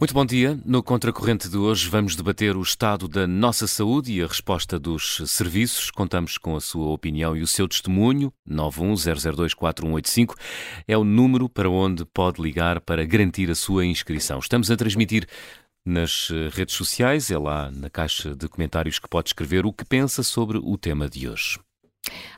Muito bom dia. No Contracorrente de hoje vamos debater o estado da nossa saúde e a resposta dos serviços. Contamos com a sua opinião e o seu testemunho. 910024185 é o número para onde pode ligar para garantir a sua inscrição. Estamos a transmitir nas eh, redes sociais, é lá na caixa de comentários que pode escrever o que pensa sobre o tema de hoje.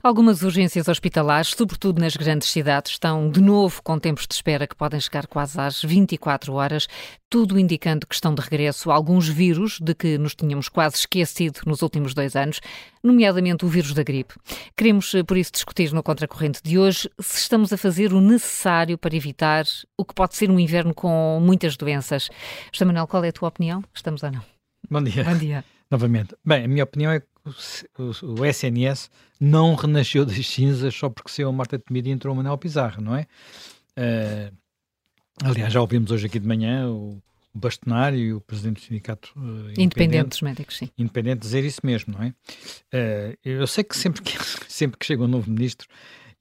Algumas urgências hospitalares, sobretudo nas grandes cidades, estão de novo com tempos de espera que podem chegar quase às 24 horas, tudo indicando que estão de regresso alguns vírus de que nos tínhamos quase esquecido nos últimos dois anos, nomeadamente o vírus da gripe. Queremos, por isso, discutir no Contracorrente de hoje se estamos a fazer o necessário para evitar o que pode ser um inverno com muitas doenças. José Manuel, qual é a tua opinião? Estamos ou não? Bom dia. Bom dia. Novamente. Bem, a minha opinião é o, o, SNS não renasceu das cinzas só porque saiu a Marta Temido e entrou o Manuel Pizarro, não é? Uh, aliás, já ouvimos hoje aqui de manhã o, o Bastonário e o presidente do sindicato uh, independente, independente dos médicos, sim. Independente dizer isso mesmo, não é? Uh, eu sei que sempre que, sempre que chega um novo ministro,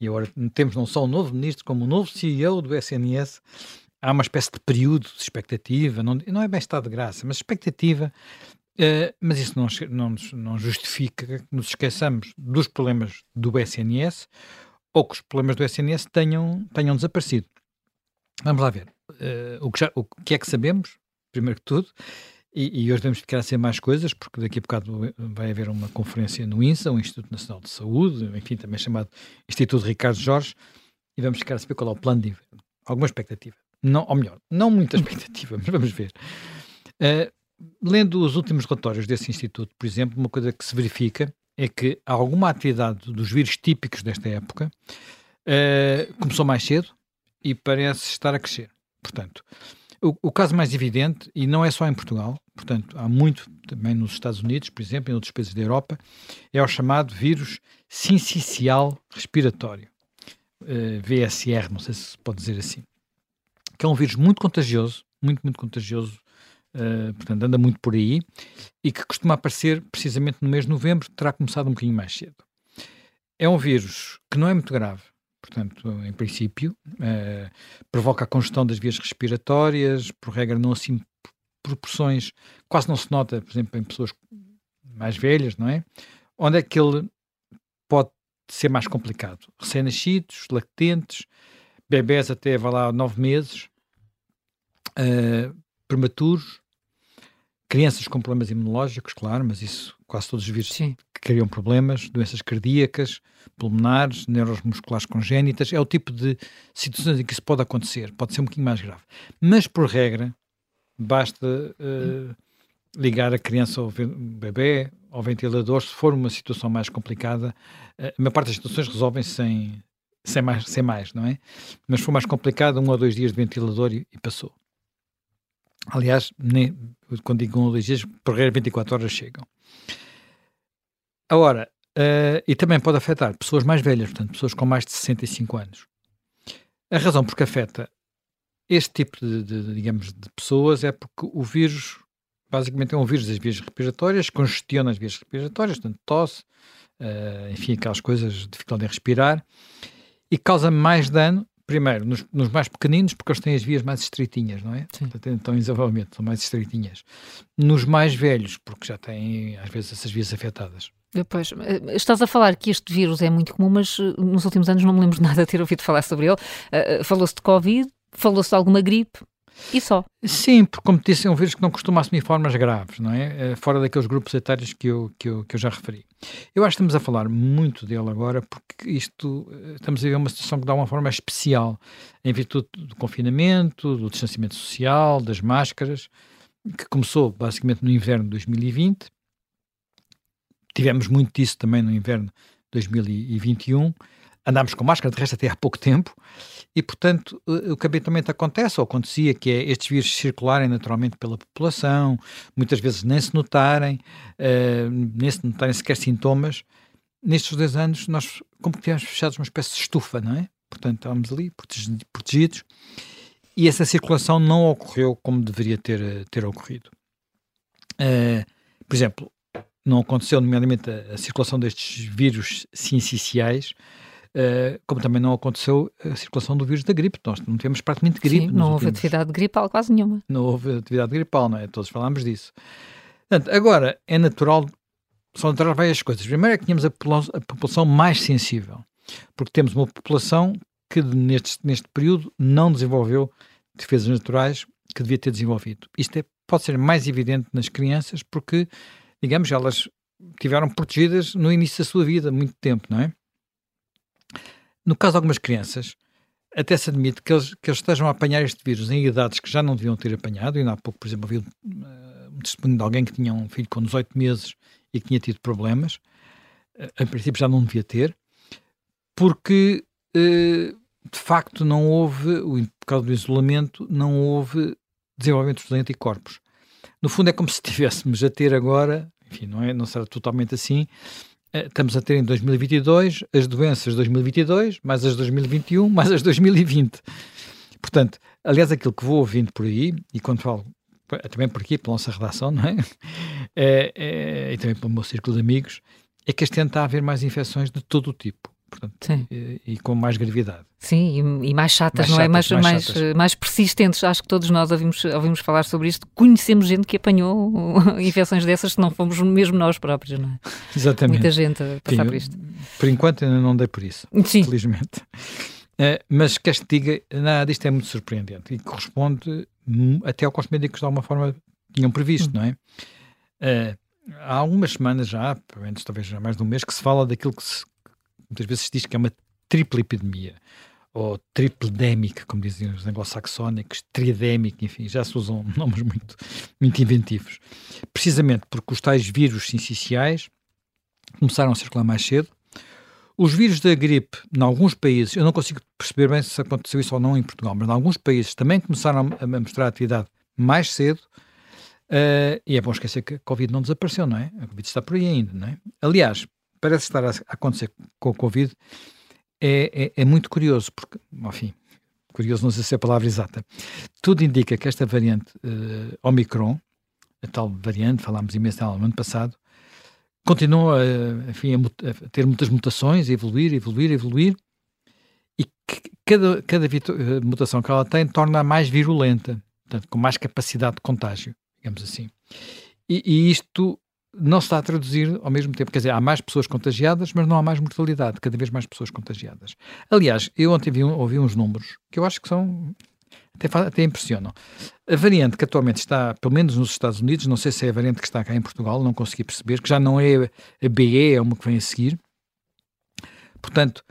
e agora temos não só um novo ministro, como um novo CEO do SNS, há uma espécie de período de expectativa, não, não é bem estado de graça, mas expectativa Uh, mas isso não, não, não, justifica que nos esqueçamos dos problemas do SNS ou que os problemas do SNS tenham, tenham desaparecido. Vamos lá ver. Uh, o, que já, o, que é que sabemos, primeiro que tudo, e, e, hoje vamos ficar a ser mais coisas, porque daqui a bocado vai haver uma conferência no INSA, o Instituto Nacional de Saúde, enfim, também chamado Instituto Ricardo Jorge, e vamos ficar a saber qual é o plano de. Alguma expectativa. Não, ou melhor, não muita expectativa, mas vamos ver. Uh, lendo os últimos relatórios desse instituto, por exemplo, uma coisa que se verifica é que alguma atividade dos vírus típicos desta época uh, começou mais cedo e parece estar a crescer. Portanto, o, o, caso mais evidente, e não é só em Portugal, portanto, há muito também nos Estados Unidos, por exemplo, em outros países da Europa, é o chamado vírus sincicial respiratório, uh, eh, VSR, não sei se pode dizer assim, que é um vírus muito contagioso, muito, muito contagioso, Uh, portanto, anda muito por aí e que costuma aparecer precisamente no mês de novembro, terá começado um bocadinho mais cedo. É um vírus que não é muito grave, portanto, em princípio, uh, provoca a congestão das vias respiratórias, por regra, não assim proporções, quase não se nota, por exemplo, em pessoas mais velhas, não é? Onde é que ele pode ser mais complicado? Recém-nascidos, lactentes, bebés até, vai lá, nove meses, uh, prematuros, crianças com problemas imunológicos, claro, mas isso quase todos os vírus Sim. que criam problemas, doenças cardíacas, pulmonares, neuromusculares congénitas, é o tipo de situações em que isso pode acontecer, pode ser um bocadinho mais grave. Mas, por regra, basta uh, ligar a criança ou bebê ao ventilador, se for uma situação mais complicada, uh, a maior parte das situações resolvem-se sem, sem, mais, sem mais, não é? Mas se for mais complicado, um ou dois dias de ventilador e, e passou. Aliás, nem, quando digo um ou dois dias, por regra 24 horas chegam. Agora, uh, e também pode afetar pessoas mais velhas, portanto, pessoas com mais de 65 anos. A razão por que afeta este tipo de, de, digamos, de pessoas é porque o vírus, basicamente é um vírus das vias respiratórias, congestiona as vias respiratórias, portanto, tosse, uh, enfim, aquelas coisas, dificuldade em respirar, e causa mais dano primeiro, nos, nos, mais pequeninos, porque eles têm as vias mais estreitinhas, não é? Sim. Portanto, estão em desenvolvimento, são mais estreitinhas. Nos mais velhos, porque já têm, às vezes, essas vias afetadas. Depois, eh, estás a falar que este vírus é muito comum, mas eh, nos últimos anos não me lembro de nada de ter ouvido falar sobre ele. Uh, Falou-se de Covid, falou-se de alguma gripe, e só? Sim, porque como disse, é um vírus que não costuma assumir formas graves, não é? Fora daqueles grupos etários que eu, que eu, que eu já referi. Eu acho que estamos a falar muito dele agora porque isto, eh, estamos a ver uma situação que dá uma forma especial em virtude do confinamento, do distanciamento social, das máscaras, que começou basicamente no inverno de 2020. Tivemos muito disso também no inverno de 2021 andámos com máscara, de resto até há pouco tempo, e portanto o que habitualmente acontece, ou acontecia, que é estes vírus circularem naturalmente pela população, muitas vezes nem se notarem, uh, nem se notarem sequer sintomas. Nestes dois anos nós, como que tivemos fechados uma espécie de estufa, não é? Portanto estávamos ali protegidos, e essa circulação não ocorreu como deveria ter, ter ocorrido. Uh, por exemplo, não aconteceu, nomeadamente, a, a circulação destes vírus sinciciais, uh, como também não aconteceu a circulação do vírus da gripe. Nós não tivemos praticamente gripe. Sim, não houve últimos... atividade gripal quase nenhuma. Não houve atividade gripal, não é? Todos falámos disso. Portanto, agora é natural, são naturais várias coisas. Primeiro é que tínhamos a, a população mais sensível, porque temos uma população que neste, neste período não desenvolveu defesas naturais que devia ter desenvolvido. Isto é, pode ser mais evidente nas crianças porque, digamos, elas tiveram protegidas no início da sua vida, muito tempo, não é? No caso de algumas crianças, até se admite que eles, que eles estejam a apanhar este vírus em idades que já não deviam ter apanhado. E há pouco, por exemplo, havia uh, um testemunho de alguém que tinha um filho com 18 meses e que tinha tido problemas. Uh, em princípio já não devia ter, porque uh, de facto não houve, por causa do isolamento, não houve desenvolvimento dos anticorpos. No fundo é como se estivéssemos a ter agora, enfim, não, é, não será totalmente assim, estamos a ter em 2022 as doenças de 2022, mais as de 2021, mais as de 2020. Portanto, aliás, aquilo que vou ouvindo por aí, e quando falo também por aqui, pela nossa redação, não é? é, é e também pelo meu círculo de amigos, é que este ano está a haver mais infecções de todo o tipo portanto, e, e, com mais gravidade. Sim, e, e mais chatas, mais não é? chatas, é? Mais, mais, mais, mais, persistentes. Acho que todos nós ouvimos, ouvimos falar sobre isto. Conhecemos gente que apanhou infecções dessas, se não fomos mesmo nós próprios, não é? Exatamente. Muita gente a passar Sim, por isto. Por enquanto ainda não dei por isso, Sim. felizmente. Uh, mas queres que diga, nada disto é muito surpreendente e corresponde até ao que os médicos de alguma forma tinham previsto, hum. não é? Uh, há algumas semanas já, menos talvez já mais de um mês, que se fala daquilo que se, muitas vezes se diz que é uma tripla epidemia, ou tripledémica, como dizem os anglo-saxónicos, tridémica, enfim, já se usam nomes muito, muito inventivos. Precisamente porque os tais vírus sinciciais começaram a circular mais cedo. Os vírus da gripe, em alguns países, eu não consigo perceber bem se aconteceu isso ou não em Portugal, mas em alguns países também começaram a mostrar atividade mais cedo. Uh, e é bom esquecer que a Covid não desapareceu, não é? A Covid está por aí ainda, não é? Aliás, parece estar a acontecer com o Covid é, é, é, muito curioso, porque, enfim, curioso não sei se é a palavra exata. Tudo indica que esta variante uh, Omicron, a tal variante, falámos imenso dela no ano passado, continua a, enfim, a, a, ter muitas mutações, a evoluir, evoluir, evoluir, e cada, cada eh, mutação que ela tem torna-a mais virulenta, portanto, com mais capacidade de contágio, digamos assim. E, e isto não se está a traduzir ao mesmo tempo. Quer dizer, há mais pessoas contagiadas, mas não há mais mortalidade, cada vez mais pessoas contagiadas. Aliás, eu ontem vi, ouvi uns números que eu acho que são. Até, até impressionam. A variante que atualmente está, pelo menos nos Estados Unidos, não sei se é a variante que está cá em Portugal, não consegui perceber, que já não é a BE, é uma que vem a seguir. Portanto,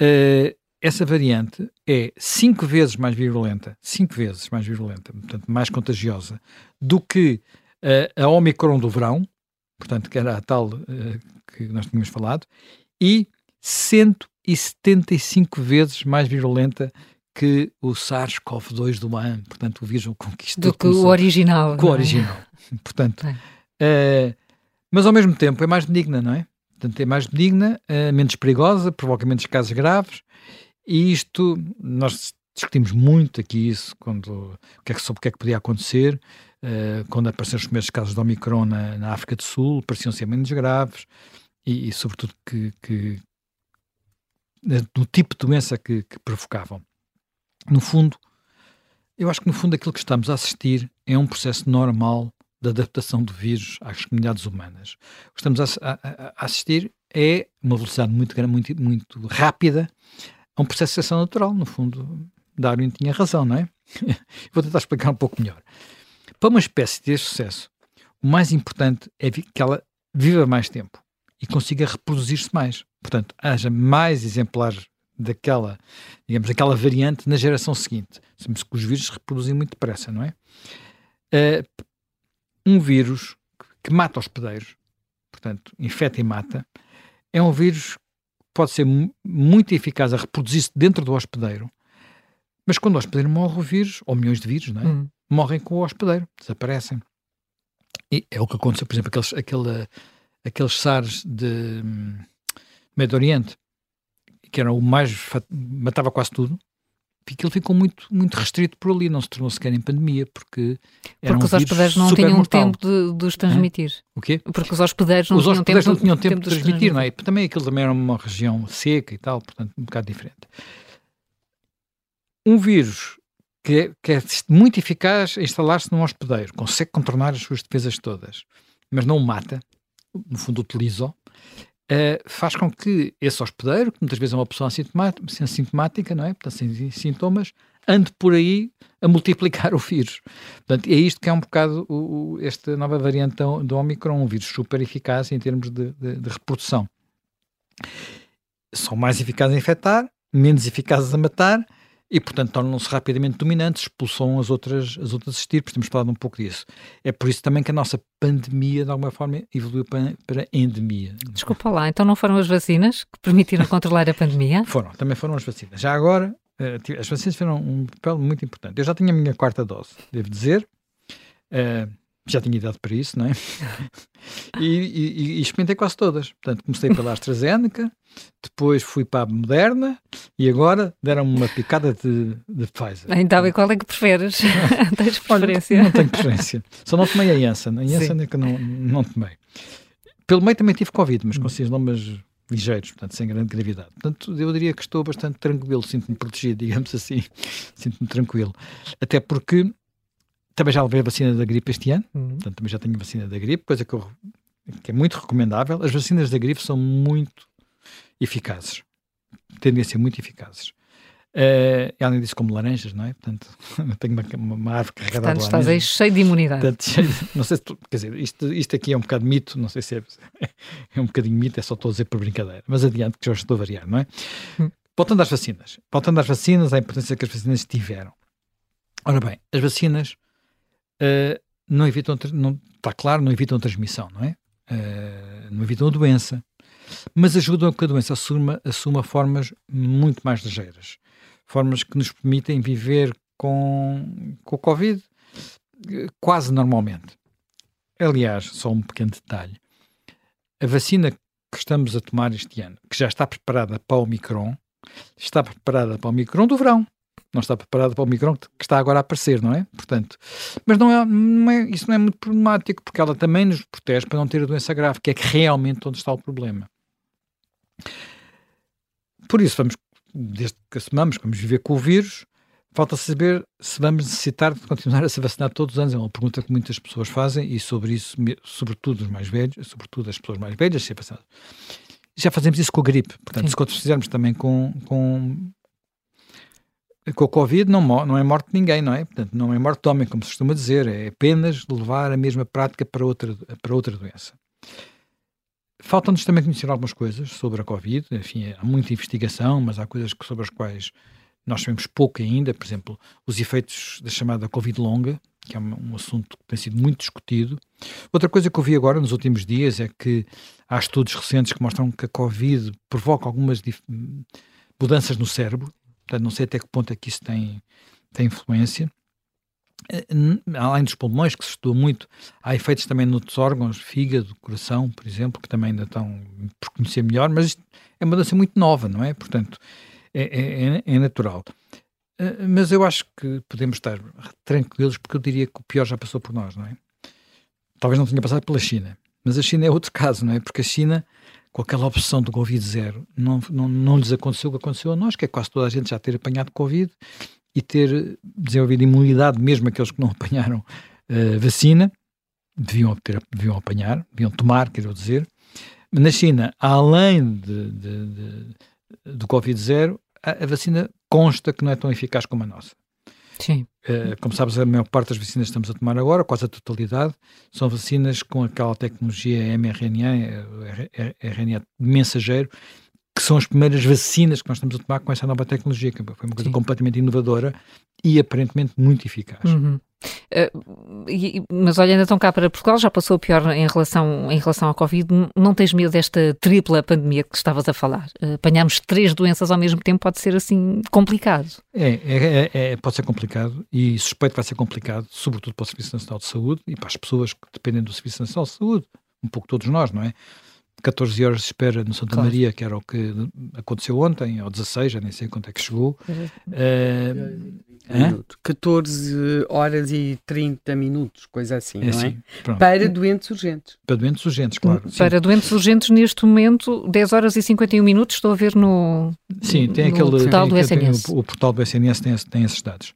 uh, essa variante é cinco vezes mais virulenta, cinco vezes mais virulenta, portanto, mais contagiosa, do que uh, a Omicron do verão, portanto, que era a tal uh, que nós tínhamos falado, e 175 vezes mais virulenta que o SARS-CoV-2 do Wuhan, portanto, o vírus conquistou. Do que o original. Com o é? original. Portanto, é. uh, mas ao mesmo tempo é mais benigna, não é? Portanto, é mais benigna, uh, menos perigosa, provoca menos casos graves, e isto, nós discutimos muito aqui isso, quando, o que é que, sobre o que é que podia acontecer, uh, quando apareceram os primeiros casos de Omicron na, na África do Sul, pareciam ser menos graves, e, e sobretudo que, que, do tipo de doença que, que provocavam. No fundo, eu acho que no fundo aquilo que estamos a assistir é um processo normal de adaptação do vírus às comunidades humanas. O que estamos a, a, a assistir é uma velocidade muito, muito, muito rápida a um processo de seleção natural. No fundo, Darwin tinha razão, não é? Vou tentar explicar um pouco melhor. Para uma espécie de sucesso, o mais importante é que ela viva mais tempo e consiga reproduzir-se mais. Portanto, haja mais exemplares daquela, digamos, daquela variante na geração seguinte. Sabemos que os vírus se reproduzem muito depressa, não é? Uh, um vírus que mata hospedeiros, portanto, infecta e mata, é um vírus que pode ser muito eficaz a reproduzir-se dentro do hospedeiro, mas quando o hospedeiro morre, o vírus, ou milhões de vírus, não é? Hum. Morrem com o hospedeiro, desaparecem. E é o que aconteceu, por exemplo, aqueles, aquele, aqueles SARS de hum, Médio Oriente, que era o mais. matava quase tudo, aquilo ficou muito, muito restrito por ali, não se tornou sequer em pandemia, porque Porque um os hospedeiros não tinham mortal. tempo de, de os transmitir. O quê? Porque os hospedeiros não, os tinham, hospedeiros tempo não tinham tempo, tempo de transmitir, não é? Também aquilo também era uma região seca e tal, portanto, um bocado diferente. Um vírus que é, que é muito eficaz instalar-se num hospedeiro, consegue contornar as suas defesas todas, mas não o mata, no fundo utiliza-o, Uh, faz com que esse hospedeiro, que muitas vezes é uma pessoa assintomática, não é? Portanto, sem sintomas, ande por aí a multiplicar o vírus. Portanto, é isto que é um bocado o, o, esta nova variante do Omicron, um vírus super eficaz em termos de, de, de reprodução. São mais eficazes a infectar, menos eficazes a matar, e, portanto, tornam-se rapidamente dominantes, expulsam as outras, as outras estirpes, temos falado um pouco disso. É por isso também que a nossa pandemia, de alguma forma, evoluiu para, para endemia. Desculpa lá, então não foram as vacinas que permitiram controlar a pandemia? Foram, também foram as vacinas. Já agora, eh, as vacinas tiveram um papel muito importante. Eu já tinha a minha quarta dose, devo dizer. Uh, já tinha idade para isso, não é? e, e, e, experimentei quase todas. Portanto, comecei pela AstraZeneca, depois fui para a Moderna e agora deram-me uma picada de, de Pfizer. Então, e qual é que preferes? Tens preferência? Olha, não tenho preferência. Só não tomei a Janssen. A Janssen é que não, não tomei. Pelo meio também tive Covid, mas com sintomas ligeiros, portanto, sem grande gravidade. Portanto, eu diria que estou bastante tranquilo, sinto-me protegido, digamos assim. Sinto-me tranquilo. Até porque também já levei a vacina da gripe este ano, uhum. portanto também já tenho a vacina da gripe, coisa que, eu, que é muito recomendável. As vacinas da gripe são muito eficazes, tendem a ser muito eficazes. Uh, além disso, como laranjas, não é? Portanto, tenho uma, uma árvore carregada Portanto, de estás aí cheio de imunidade. Portanto, cheio de, não sei se, quer dizer, isto, isto aqui é um bocado mito, não sei se é, é um bocadinho mito, é só estou a dizer por brincadeira, mas adiante que já estou a variar, não é? Hum. Voltando às vacinas, voltando às vacinas, a importância que as vacinas tiveram. Ora bem, as vacinas uh, não evitam, não, está claro, não evitam transmissão, não é? Uh, não evitam a doença, mas ajudam a que a doença assuma, assuma formas muito mais ligeiras, formas que nos permitem viver com, com o Covid quase normalmente. Aliás, só um pequeno detalhe: a vacina que estamos a tomar este ano, que já está preparada para o Micron, está preparada para o Micron do verão não está preparada para o Micron que está agora a aparecer, não é? Portanto, mas não é, não é, isso não é muito problemático, porque ela também nos protege para não ter a doença grave, que é que realmente onde está o problema. Por isso, vamos, desde que assumamos que vamos viver com o vírus, falta saber se vamos necessitar de continuar a se vacinar todos os anos. É uma pergunta que muitas pessoas fazem e sobre isso, sobretudo os mais velhos, sobretudo as pessoas mais velhas, se Já fazemos isso com a gripe. Portanto, Sim. se fizermos também com, com com o Covid não, não é morte de ninguém, não é? Portanto, não é morte de homem, como se costuma dizer, é apenas levar a mesma prática para outra, para outra doença. Faltam-nos também conhecer algumas coisas sobre a Covid, enfim, há muita investigação, mas há coisas sobre as quais nós sabemos pouco ainda, por exemplo, os efeitos da chamada Covid longa, que é um assunto que tem sido muito discutido. Outra coisa que eu vi agora nos últimos dias é que há estudos recentes que mostram que a Covid provoca algumas mudanças no cérebro, Portanto, não sei até que ponto é que isso tem, tem influência. Eh, além dos pulmões, que se estuda muito, há efeitos também noutros órgãos, fígado, coração, por exemplo, que também ainda estão por conhecer melhor, mas isto é uma mudança muito nova, não é? Portanto, é, é, é, é natural. Eh, mas eu acho que podemos estar tranquilos, porque eu diria que o pior já passou por nós, não é? Talvez não tenha passado pela China, mas a China é outro caso, não é? Porque a China com aquela opção do Covid zero, não, não, não lhes aconteceu o que aconteceu a nós, que é quase toda a gente já ter apanhado Covid e ter desenvolvido imunidade, mesmo aqueles que não apanharam uh, vacina, deviam, ter, deviam apanhar, deviam tomar, quero dizer. Na China, além de, de, de, do Covid zero, a, a vacina consta que não é tão eficaz como a nossa. Sim. Uh, como sabes, a maior parte das vacinas que estamos a tomar agora, quase a totalidade, são vacinas com aquela tecnologia mRNA, eh, RNA mensageiro, que são as primeiras vacinas que nós estamos a tomar com essa nova tecnologia, que foi uma coisa Sim. completamente inovadora e aparentemente muito eficaz. Uhum. Uh, e, mas olhando então cá para Portugal, já passou pior em relação, em relação à Covid. Não tens medo desta tripla pandemia que estavas a falar? Uh, apanharmos três doenças ao mesmo tempo pode ser assim complicado. É, é, é, é, pode ser complicado e suspeito que vai ser complicado, sobretudo para o Serviço Nacional de Saúde e para as pessoas que dependem do Serviço Nacional de Saúde, um pouco todos nós, não é? 14 horas de espera no Santa claro. Maria, que era o que aconteceu ontem, ou 16, já nem sei quanto é que chegou. Uh, uh, 14 horas e 30 minutos, coisa assim, é não é? Pronto. Para doentes urgentes. Para doentes urgentes, claro. Sim. Para doentes urgentes, neste momento, 10 horas e 51 minutos, estou a ver no, sim, tem no aquele, portal do SNS. Tem, o, o, portal do SNS tem, tem esses dados.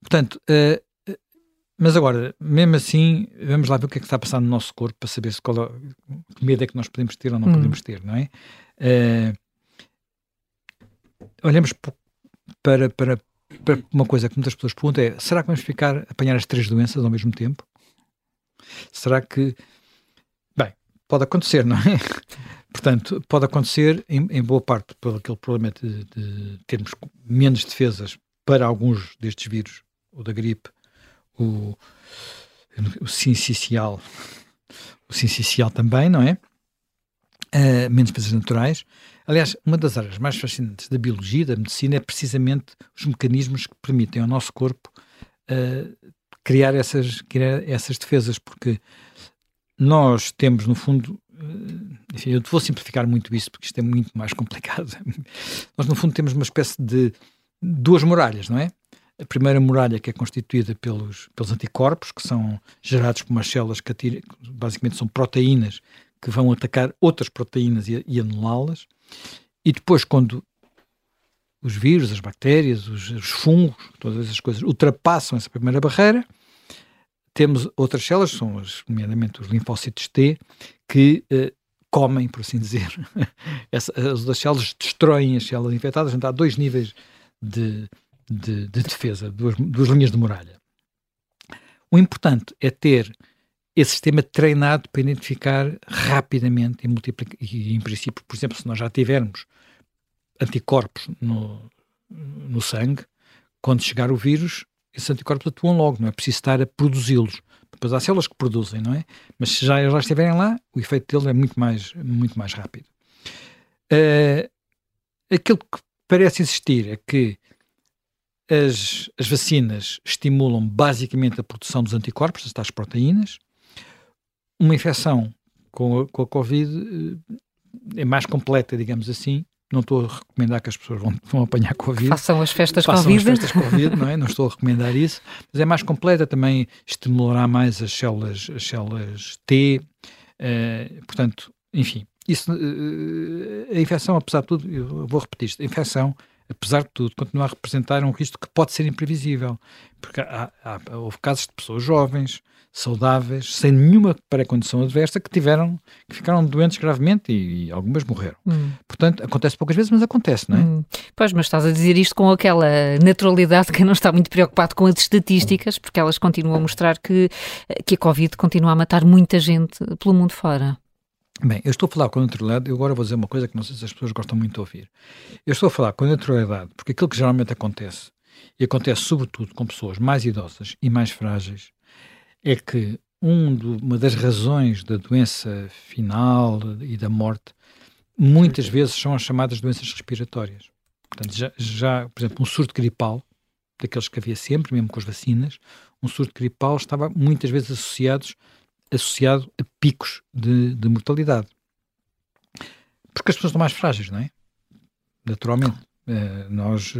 Portanto, uh, mas agora, mesmo assim, vamos lá ver o que é que está a passar no nosso corpo para saber se qual, que medo é que nós podemos ter ou não hum. podemos ter, não é? Uh, olhamos para, para, para uma coisa que muitas pessoas perguntam é, será que vamos ficar a apanhar as três doenças ao mesmo tempo? Será que... Bem, pode acontecer, não é? Portanto, pode acontecer em, em boa parte por aquele problema de, de termos menos defesas para alguns destes vírus, ou da gripe, o, o o sincicial também, não é? Uh, menos coisas naturais. Aliás, uma das áreas mais fascinantes da biologia, da medicina, é precisamente os mecanismos que permitem ao nosso corpo uh, criar, essas, criar essas defesas, porque nós temos, no fundo, uh, enfim, eu vou simplificar muito isso porque isto é muito mais complicado. nós, no fundo, temos uma espécie de duas muralhas, não é? A primeira muralha que é constituída pelos, pelos anticorpos, que são gerados por umas células que basicamente são proteínas que vão atacar outras proteínas e, e anulá-las. E depois, quando os vírus, as bactérias, os, os, fungos, todas essas coisas ultrapassam essa primeira barreira, temos outras células, são as, nomeadamente os linfócitos T, que eh, comem, por assim dizer, essa, as outras células destroem as células infectadas. Então há dois níveis de, de, de defesa, duas, duas linhas de muralha. O importante é ter esse sistema treinado para identificar rapidamente e, em princípio, por exemplo, se nós já tivermos anticorpos no, no sangue, quando chegar o vírus, esses anticorpos atuam logo, não é preciso estar a produzi-los. Depois há células que produzem, não é? Mas se já, já estiverem lá, o efeito dele é muito mais, muito mais rápido. Uh, aquilo que parece existir é que as, as vacinas estimulam basicamente a produção dos anticorpos, das tais proteínas. Uma infecção com a, com a Covid eh, é mais completa, digamos assim. Não estou a recomendar que as pessoas vão, vão apanhar Covid. Façam as festas Façam Covid. as festas Covid, não é? Não estou a recomendar isso. Mas é mais completa, também estimulará mais as células, as células T. Uh, portanto, enfim, isso, uh, a infecção, apesar de tudo, eu vou repetir isto, a infecção apesar de tudo, continua a representar um risco que pode ser imprevisível. Porque há, há, houve casos de pessoas jovens, saudáveis, sem nenhuma pré-condição adversa, que tiveram, que ficaram doentes gravemente e, e algumas morreram. Hum. Portanto, acontece poucas vezes, mas acontece, não é? Hum. Pois, mas estás a dizer isto com aquela naturalidade que não está muito preocupado com as estatísticas, porque elas continuam a mostrar que, que a Covid continua a matar muita gente pelo mundo fora. Bem, eu estou a falar com naturalidade, eu agora vou dizer uma coisa que não sei se as pessoas gostam muito de ouvir. Eu estou a falar com naturalidade porque aquilo que geralmente acontece, e acontece sobretudo com pessoas mais idosas e mais frágeis, é que um do, uma das razões da doença final e da morte muitas vezes são as chamadas doenças respiratórias. Portanto, já, já, por exemplo, um surto gripal, daqueles que havia sempre, mesmo com as vacinas, um surto gripal estava muitas vezes associados associado a picos de, de mortalidade. Porque as pessoas estão mais frágeis, não é? Naturalmente. Uh, nós,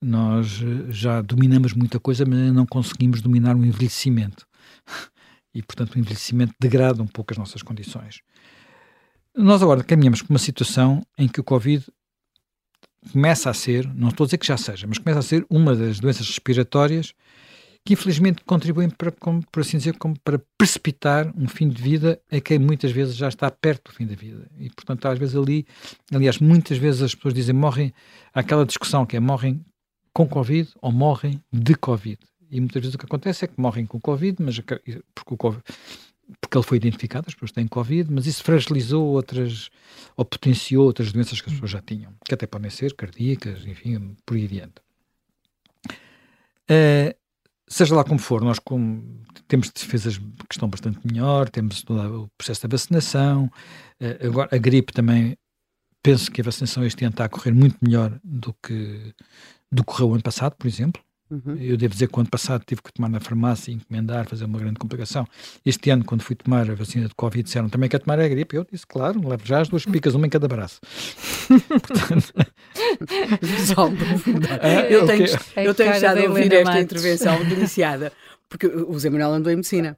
nós já dominamos muita coisa, mas não conseguimos dominar o envelhecimento. E, portanto, o envelhecimento degrada um pouco as nossas condições. Nós agora caminhamos para uma situação em que o Covid começa a ser, não estou a dizer que já seja, mas começa a ser uma das doenças respiratórias que infelizmente contribuem para, como, por assim dizer, como para precipitar um fim de vida a quem muitas vezes já está perto do fim da vida. E, portanto, às vezes ali, aliás, muitas vezes as pessoas dizem morrem, há aquela discussão que é morrem com Covid ou morrem de Covid. E muitas vezes o que acontece é que morrem com Covid, mas porque o COVID, porque ele foi identificado, as pessoas têm Covid, mas isso fragilizou outras, ou potenciou outras doenças que as pessoas já tinham, que até podem ser cardíacas, enfim, por aí adiante. Uh, seja lá como for, nós como, temos defesas que estão bastante melhor, temos todo o processo da vacinação, uh, agora a gripe também, penso que a vacinação este ano está a correr muito melhor do que, do que correu ano passado, por exemplo. Uhum. Eu devo dizer que o ano passado tive que tomar na farmácia, encomendar, fazer uma grande complicação. Este ano, quando fui tomar a vacina de Covid, disseram também quer tomar a gripe. Eu disse, claro, levo já as duas picas, uma em cada braço. Portanto... eu tenho, eu tenho estado a ouvir esta intervenção deliciada, porque o Zé Manuel andou em medicina.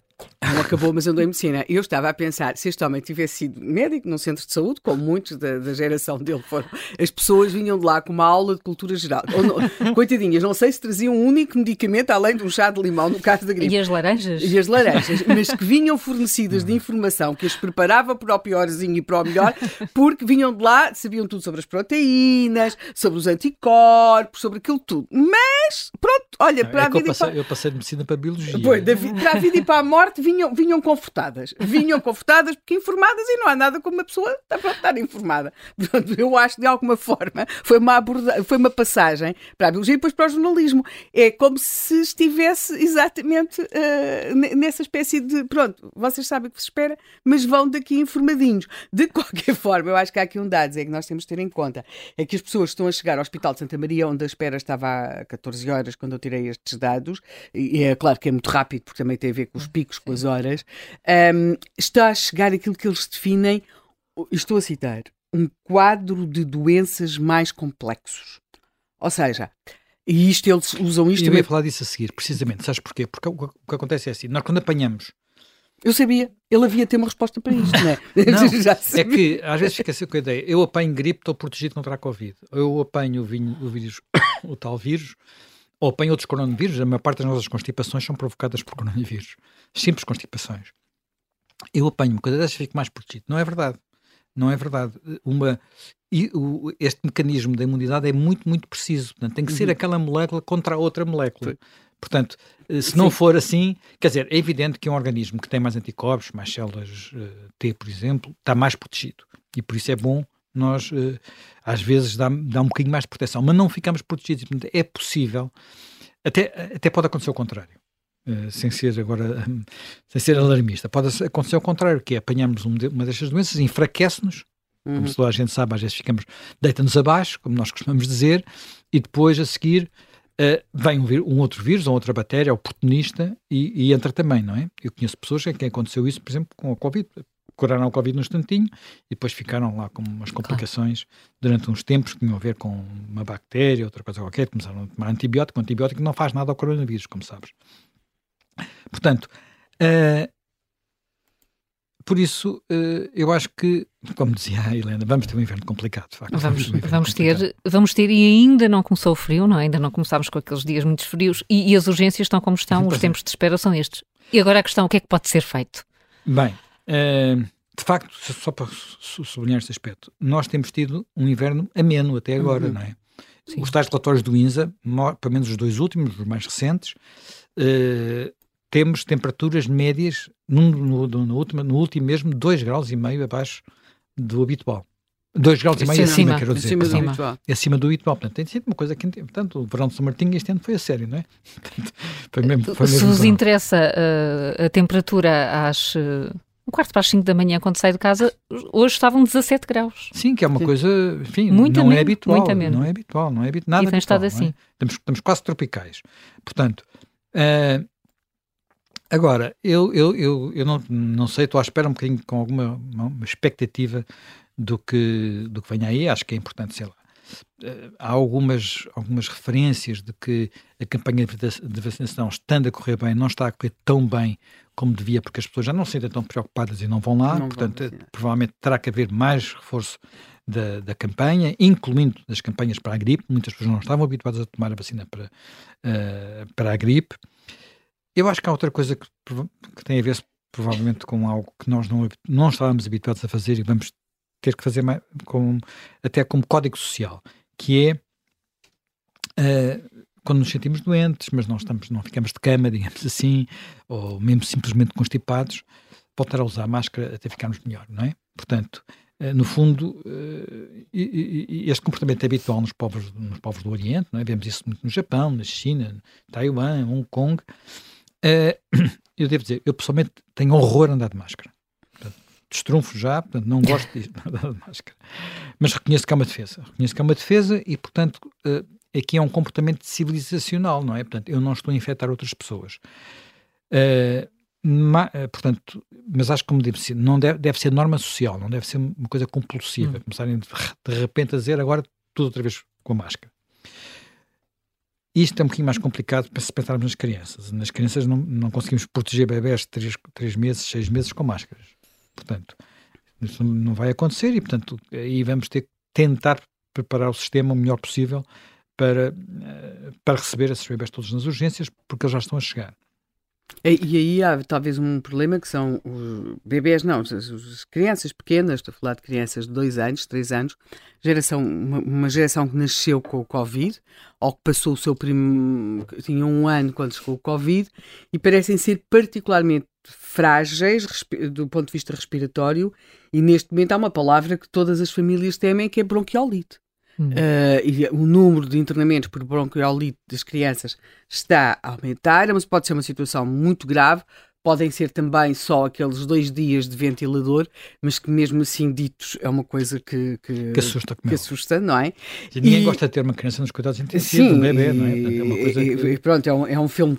Não acabou, mas andou em medicina. Eu estava a pensar, se este homem tivesse sido médico num centro de saúde, como muitos da, da geração dele foram, as pessoas vinham de lá com uma aula de cultura geral. Não, coitadinhas, não sei se traziam um único medicamento além de um chá de limão, no caso da gripe. E as laranjas? E as laranjas, mas que vinham fornecidas de informação que as preparava para o piorzinho e para o melhor, porque vinham de lá, sabiam tudo sobre as proteínas, sobre os anticorpos, sobre aquilo tudo. Mas, pronto, olha, para é a vida. Eu passei, para... eu passei de medicina para biologia. Pois, para a vida e para a morte parte vinham, vinham confortadas. Vinham confortadas porque informadas e não há nada como uma pessoa estar informada. Portanto, eu acho que de alguma forma foi uma, aborda foi uma passagem para a biologia e depois para o jornalismo. É como se estivesse exatamente uh, nessa espécie de pronto, vocês sabem o que se espera, mas vão daqui informadinhos. De qualquer forma, eu acho que há aqui um dado é que nós temos de ter em conta. É que as pessoas estão a chegar ao Hospital de Santa Maria, onde a espera estava há 14 horas quando eu tirei estes dados, e é claro que é muito rápido, porque também tem a ver com os picos com as horas, um, está a chegar aquilo que eles definem, estou a citar, um quadro de doenças mais complexos. Ou seja, e isto eles usam isto. Eu ia falar disso a seguir, precisamente. Sabes porquê? Porque o que acontece é assim: nós quando apanhamos. Eu sabia, ele havia ter uma resposta para isto, não é? não, é que às vezes fica assim com a ideia: eu apanho gripe, estou protegido contra a Covid. Eu apanho o, vinho, o vírus, o tal vírus, ou apanho outros coronavírus. A maior parte das nossas constipações são provocadas por coronavírus simples constipações. Eu apanho uma coisa dessas e fico mais protegido. Não é verdade. Não é verdade. Uma, e o, este mecanismo da imunidade é muito, muito preciso. Portanto, tem que ser uhum. aquela molécula contra a outra molécula. Sim. Portanto, eh, se Sim. não for assim, quer dizer, é evidente que um organismo que tem mais anticorpos, mais células uh, T, por exemplo, está mais protegido. E por isso é bom nós, uh, às vezes, dá, dá um bocadinho mais de proteção, mas não ficamos protegidos. Portanto, é possível, até, até pode acontecer o contrário. Uh, sem ser agora sem ser alarmista. Pode acontecer ao contrário, que é apanhamos um de, uma destas doenças, enfraquece-nos, uhum. como toda a gente sabe, às vezes ficamos, deita-nos abaixo, como nós costumamos dizer, e depois a seguir uh, vem um, um, outro vírus, ou outra bactéria oportunista e, e, entra também, não é? Eu conheço pessoas em quem aconteceu isso, por exemplo, com a Covid, curaram o Covid num instantinho e depois ficaram lá com umas complicações claro. durante uns tempos que tinham a ver com uma bactéria, outra coisa qualquer, começaram a tomar antibiótico, o antibiótico não faz nada ao coronavírus, como sabes. Portanto, uh, por isso, uh, eu acho que, como dizia a Helena, vamos ter um inverno complicado, de facto. Vamos, vamos, vamos ter, vamos ter, e ainda não começou o frio, não? É? ainda não começámos com aqueles dias muito frios, e, e as urgências estão como estão, os tempos de espera são estes. E agora a questão, o que é que pode ser feito? Bem, uh, de facto, só para sublinhar este aspecto, nós temos tido um inverno ameno até agora, uhum. não é? Sim. Os tais relatórios do INSA, pelo menos os dois últimos, os mais recentes, uh, temos temperaturas médias no, no, no, último, no último mesmo 2 graus e meio abaixo do habitual. 2 graus e meio acima, acima quero dizer. Acima do, habitual. acima do habitual. Portanto, tem sido uma coisa que, portanto, o verão de São Martinho este ano foi a sério, não é? foi mesmo, foi mesmo Se vos interessa uh, a temperatura às... Uh, um quarto para as 5 da manhã, quando sai de casa, hoje estavam 17 graus. Sim, que é uma coisa, enfim, muito não é habitual. Muito. Não é habitual, não é habitual. Nada e tem estado assim. É? Estamos, estamos quase tropicais. Portanto, uh, Agora, eu, eu, eu, eu não, não sei, estou à espera um bocadinho com alguma expectativa do que, do que vem aí, acho que é importante, sei lá. Eh, há algumas, algumas referências de que a campanha de vacinação, estando a correr bem, não está a correr tão bem como devia, porque as pessoas já não se sentem tão preocupadas e não vão lá, não portanto, provavelmente terá que haver mais reforço da, da campanha, incluindo das campanhas para a gripe. Muitas pessoas não estavam habituadas a tomar a vacina para, uh, para a gripe. Eu acho que há outra coisa que, que tem a ver provavelmente com algo que nós não, não estávamos habituados a fazer e vamos ter que fazer mais, com, até como código social, que é uh, quando nos sentimos doentes, mas não, estamos, não ficamos de cama, digamos assim, ou mesmo simplesmente constipados, voltar a usar máscara até ficarmos melhor, não é? Portanto, uh, no fundo, uh, este comportamento é habitual nos povos, nos povos do Oriente, não é? Vemos isso muito no Japão, na China, Taiwan, Hong Kong, eu devo dizer, eu pessoalmente tenho horror a andar de máscara. Destrunfo já, portanto, não gosto de andar de máscara. Mas reconheço que é uma defesa. Reconheço que é uma defesa e, portanto, uh, aqui é um comportamento civilizacional, não é? Portanto, eu não estou a infectar outras pessoas. Uh, ma, uh, portanto, mas acho que, como disse, não deve, deve ser norma social, não deve ser uma coisa compulsiva. Hum. Começarem de, de repente a dizer agora tudo outra vez com a máscara. Isto é um bocadinho mais complicado para se pensarmos nas crianças. Nas crianças não, não conseguimos proteger bebés de 3, 3 meses, 6 meses com máscaras. Portanto, isso não vai acontecer e, portanto, aí vamos ter que tentar preparar o sistema o melhor possível para, eh, para receber esses bebés todos nas urgências, porque eles já estão a chegar. E, aí há talvez um problema que são os bebés, não, as, as, crianças pequenas, estou a falar de crianças de 2 anos, 3 anos, geração, uma, uma, geração que nasceu com o Covid, ou que passou o seu primeiro, tinha um ano quando chegou o Covid, e parecem ser particularmente frágeis do ponto de vista respiratório, e neste momento há uma palavra que todas as famílias temem, que é bronquiolite. Uh, e o número de internamentos por bronquiolite das crianças está a aumentar, mas pode ser uma situação muito grave podem ser também só aqueles dois dias de ventilador, mas que mesmo assim ditos é uma coisa que, que, que assusta, que assusta, não é? E ninguém e, gosta de ter uma criança nos cuidados intensivos, sim, um bebê, não é? Portanto, é uma coisa que... Pronto, é um, é um filme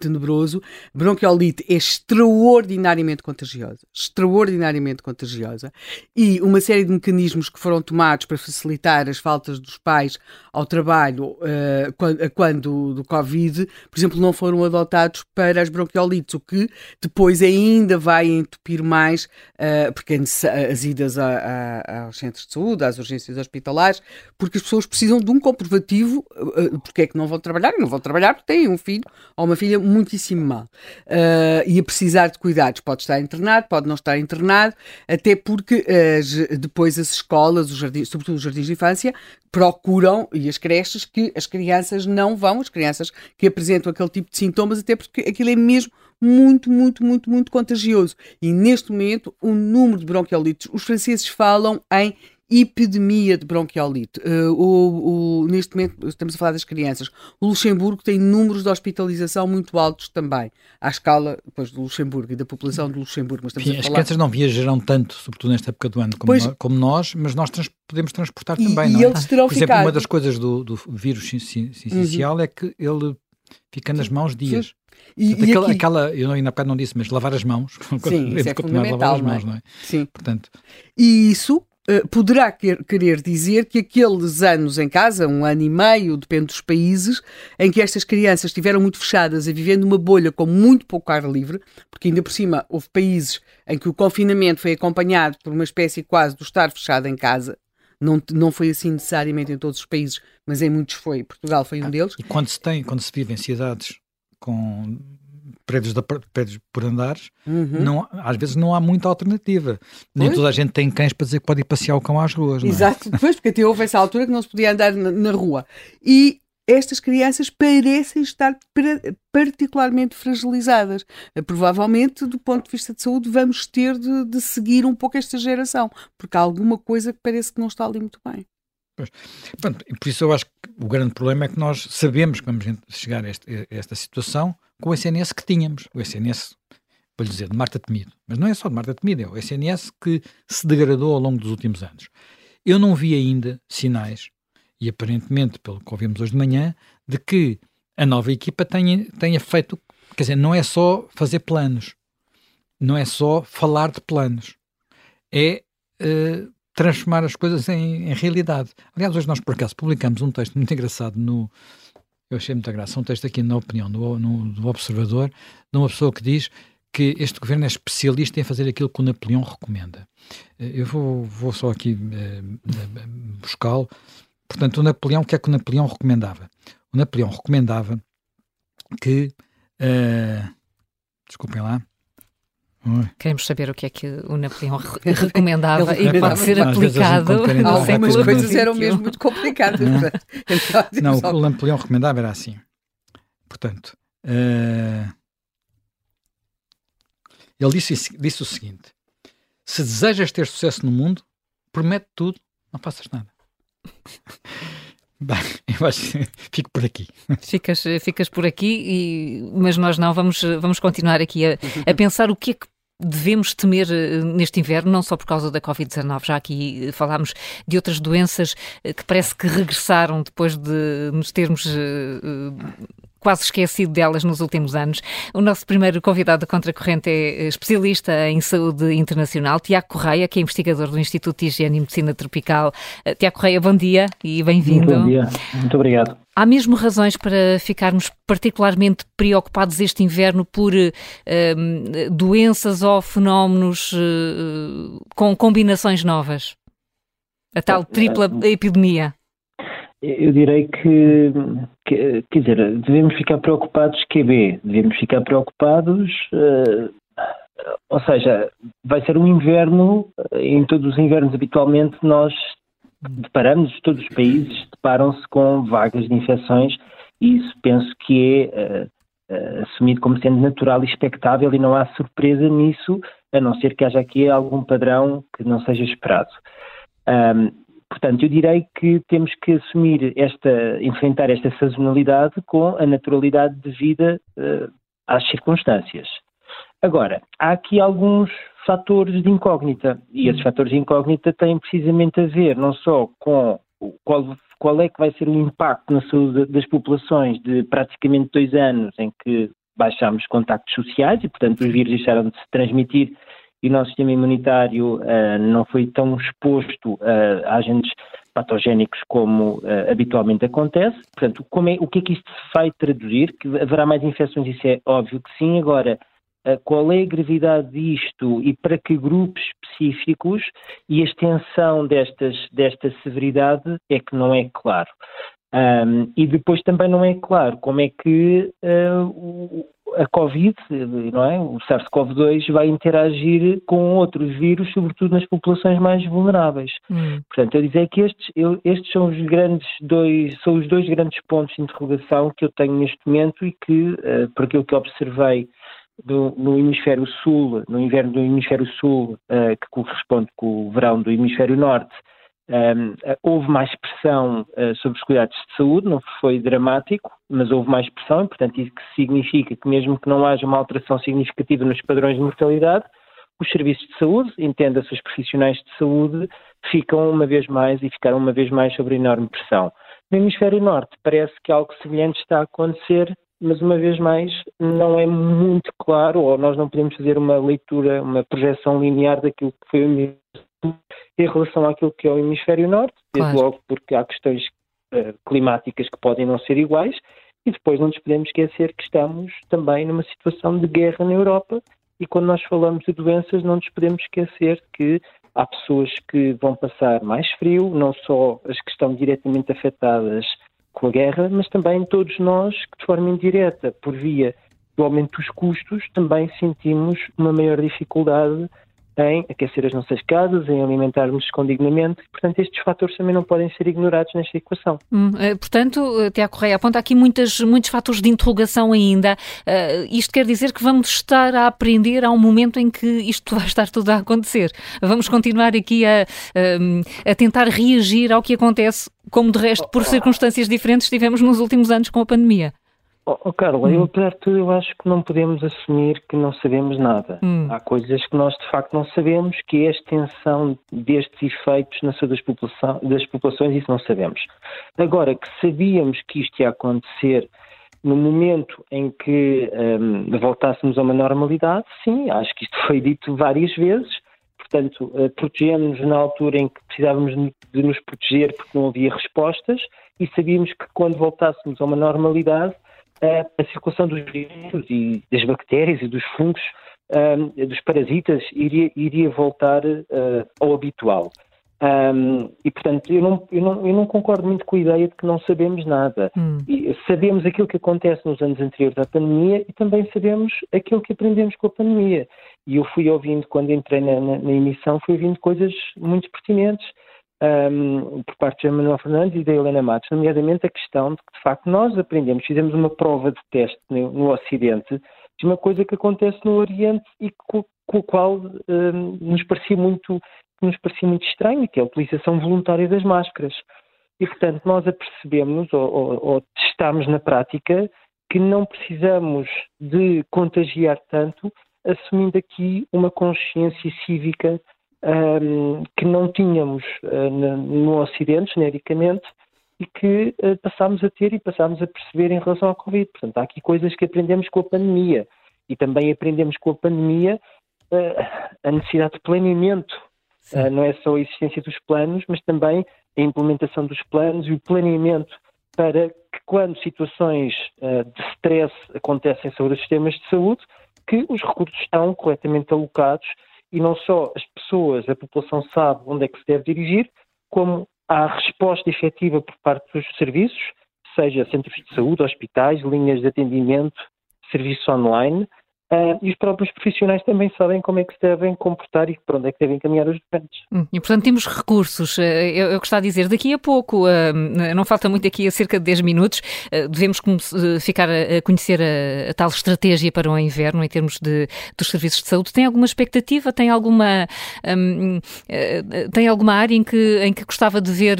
tenebroso. Bronquiolite é extraordinariamente contagiosa, extraordinariamente contagiosa, e uma série de mecanismos que foram tomados para facilitar as faltas dos pais ao trabalho uh, quando, quando do Covid, por exemplo, não foram adotados para as bronquiolites, o que depois ainda vai entupir mais, uh, porque as idas a, a, aos centros de saúde, às urgências hospitalares, porque as pessoas precisam de um comprovativo uh, porque é que não vão trabalhar, e não vão trabalhar porque têm um filho ou uma filha muitíssimo mal. Uh, e a precisar de cuidados, pode estar internado, pode não estar internado, até porque depois as escolas, os jardins, sobretudo os jardins de infância, procuram, e as creches, que as crianças não vão, as crianças que apresentam aquele tipo de sintomas, até porque aquilo é mesmo muito, muito, muito, muito contagioso. E neste momento, o número de bronquiolites, os franceses falam em epidemia de bronquiolite. Uh, o, o, neste momento, estamos a falar das crianças. O Luxemburgo tem números de hospitalização muito altos também, à escala depois do Luxemburgo e da população do Luxemburgo. Mas Sim, as crianças não viajarão tanto, sobretudo nesta época do ano, como, pois, nós, como nós, mas nós trans, podemos transportar e, também, e não é? Por exemplo, ficado... uma das coisas do, do vírus essencial uhum. é que ele fica nas mãos dias. E, Portanto, e aquela, aqui... aquela, eu ainda há bocado não disse, mas lavar as mãos. Sim, isso é fundamental, lavar as mãos, não é? Não é? Sim. Portanto... E isso Uh, poderá quer, querer dizer que aqueles anos em casa, um ano e meio, depende dos países, em que estas crianças estiveram muito fechadas e vivendo numa bolha com muito pouco ar livre, porque ainda por cima houve países em que o confinamento foi acompanhado por uma espécie quase do estar fechado em casa, não, não foi assim necessariamente em todos os países, mas em muitos foi. Portugal foi um ah, deles. E quando se tem, quando se vive em cidades com prédios, de, prédios por andares, uhum. não, às vezes não há muita alternativa. Nem pois? toda a gente tem cães para dizer que pode ir passear o cão às ruas. É? Exato, é? depois, porque até houve essa altura que não se podia andar na, na rua. E estas crianças parecem estar particularmente fragilizadas. Eh, provavelmente, do ponto de vista de saúde, vamos ter de, de, seguir um pouco esta geração, porque há alguma coisa que parece que não está ali muito bem. Pois. Pronto, por isso eu acho que o grande problema é que nós sabemos que vamos chegar a, este, a esta situação com o SNS que tínhamos. O SNS, vou lhe dizer, de Marta Temido. Mas não é só de Marta Temido, é o SNS que se degradou ao longo dos últimos anos. Eu não vi ainda sinais, e aparentemente, pelo que ouvimos hoje de manhã, de que a nova equipa tenha, tenha feito. Quer dizer, não é só fazer planos, não é só falar de planos, é uh, transformar as coisas em, em, realidade. Aliás, hoje nós, por acaso, publicamos um texto muito engraçado no, eu achei muita graça, um texto aqui na opinião do, no, do Observador, de uma pessoa que diz que este governo é especialista em fazer aquilo que o Napoleão recomenda. Eh, eu vou, vou só aqui eh, buscá-lo. Portanto, o Napoleão, o que é que o Napoleão recomendava? O Napoleão recomendava que. Uh, desculpem lá. Queremos saber o que é que o Napoleão recomendava e pode ser aplicado. Algumas coisas eram mesmo muito complicadas. Não, não o Napoleão recomendava era assim. Portanto, uh, ele disse, disse o seguinte: se desejas ter sucesso no mundo, promete tudo, não faças nada. Bem, eu acho que fico por aqui. Ficas, ficas por aqui, e, mas nós não, vamos, vamos continuar aqui a, a pensar o que é que devemos temer neste inverno, não só por causa da Covid-19, já aqui falámos de outras doenças que parece que regressaram depois de nos termos quase esquecido delas nos últimos anos. O nosso primeiro convidado da Contracorrente é especialista em saúde internacional, Tiago Correia, que é investigador do Instituto de Higiene e Medicina Tropical. Eh, Tiago Correia, bom dia e bem-vindo. Bom dia, muito obrigado. Há mesmo razões para ficarmos particularmente preocupados este inverno por uh, doenças ou fenómenos com combinações novas? A tal tripla epidemia? Eu direi que, que, quer dizer, devemos ficar preocupados QB, devemos ficar preocupados, uh, ou seja, vai ser um inverno, eh, em todos os invernos habitualmente nós deparamos, todos os países deparam-se com vagas de infecções e isso penso que é uh, uh, assumido como sendo natural e expectável e não há surpresa nisso, a não ser que haja aqui algum padrão que não seja esperado. Um, Portanto, eu direi que temos que assumir esta, enfrentar esta sazonalidade com a naturalidade devida uh, às circunstâncias. Agora, há aqui alguns fatores de incógnita, e esses fatores de incógnita têm precisamente a ver não só com qual, qual é que vai ser o impacto na saúde das populações de praticamente dois anos em que baixámos contactos sociais e, portanto, os vírus deixaram de se transmitir e o nosso sistema imunitário uh, não foi tão exposto uh, a agentes patogénicos como uh, habitualmente acontece. Portanto, é, o que é que isto vai traduzir? Que haverá mais infecções, isso é óbvio que sim. Agora, qual é a gravidade disto e para que grupos específicos e a extensão destas, desta severidade é que não é claro. Um, e depois também não é claro como é que uh, a Covid, não é? o SARS-CoV-2 vai interagir com outros vírus, sobretudo nas populações mais vulneráveis. Hum. Portanto, eu dizer que estes, eu, estes são os grandes dois, são os dois grandes pontos de interrogação que eu tenho neste momento e que, uh, por aquilo que observei do, no hemisfério sul, no inverno do hemisfério sul, uh, que corresponde com o verão do hemisfério norte, um, houve mais pressão uh, sobre os cuidados de saúde, não foi dramático, mas houve mais pressão, e, portanto, isso significa que, mesmo que não haja uma alteração significativa nos padrões de mortalidade, os serviços de saúde, entenda-se os profissionais de saúde, ficam uma vez mais e ficaram uma vez mais sob enorme pressão. No hemisfério norte, parece que algo semelhante está a acontecer, mas uma vez mais não é muito claro, ou nós não podemos fazer uma leitura, uma projeção linear daquilo que foi o em relação àquilo que é o hemisfério norte, desde claro. logo porque há questões uh, climáticas que podem não ser iguais, e depois não nos podemos esquecer que estamos também numa situação de guerra na Europa, e quando nós falamos de doenças não nos podemos esquecer que há pessoas que vão passar mais frio, não só as que estão diretamente afetadas com a guerra, mas também todos nós que de forma indireta, por via do aumento dos custos, também sentimos uma maior dificuldade em aquecer as nossas casas, em alimentarmos com dignamente. Portanto, estes fatores também não podem ser ignorados nesta equação. Hum, eh, portanto, Tiago Correia aponta aqui muitas, muitos fatores de interrogação ainda. Uh, isto quer dizer que vamos estar a aprender a um momento em que isto vai estar tudo a acontecer. Vamos continuar aqui a, a, a tentar reagir ao que acontece, como de resto, por circunstâncias diferentes, tivemos nos últimos anos com a pandemia. Oh, oh Carla, hum. eu apesar de tudo eu acho que não podemos assumir que não sabemos nada. Hum. Há coisas que nós de facto não sabemos, que é a extensão destes efeitos na saúde das, população, das populações, isso não sabemos. Agora, que sabíamos que isto ia acontecer no momento em que um, voltássemos a uma normalidade, sim, acho que isto foi dito várias vezes. Portanto, uh, protegemos-nos na altura em que precisávamos de nos proteger porque não havia respostas e sabíamos que quando voltássemos a uma normalidade a circulação dos vírus e das bactérias e dos fungos, dos parasitas, iria, iria voltar uh, ao habitual. Um, e, portanto, eu não, eu, não, eu não, concordo muito com a ideia de que não sabemos nada. Hum. E sabemos aquilo que acontece nos anos anteriores à pandemia e também sabemos aquilo que aprendemos com a pandemia. E eu fui ouvindo, quando entrei na, na, na emissão, fui ouvindo coisas muito pertinentes um, por parte de Manuel Fernandes e da Helena Matos, nomeadamente a questão de que, de facto, nós aprendemos, fizemos uma prova de teste no, no Ocidente de uma coisa que acontece no Oriente e com, com a qual um, nos parecia muito nos parecia muito estranho, que é a utilização voluntária das máscaras. E, portanto, nós apercebemos ou, ou, ou testámos na prática que não precisamos de contagiar tanto assumindo aqui uma consciência cívica um, que não tínhamos uh, no Ocidente, genericamente, e que uh, passámos a ter e passámos a perceber em relação ao Covid. Portanto, há aqui coisas que aprendemos com a pandemia e também aprendemos com a pandemia uh, a necessidade de planeamento. não é só a existência dos planos, mas também a implementação dos planos e o planeamento para que quando situações de stress acontecem sobre os sistemas de saúde, que os recursos estão corretamente alocados e não só as pessoas, a população sabe onde é que se deve dirigir, como há resposta efetiva por parte dos serviços, seja centros de saúde, hospitais, linhas de atendimento, serviços online, Uh, e os próprios profissionais também sabem como é que se devem comportar e para onde é que devem caminhar os doentes. Hum, e, portanto, temos recursos. Eh, eu, eu gostava de dizer, daqui a pouco, uh, não falta muito aqui a cerca de 10 minutos, devemos ficar a conhecer a, a, tal estratégia para o inverno em termos de, dos serviços de saúde. Tem alguma expectativa? Tem alguma, um, tem alguma área em que, em que gostava de ver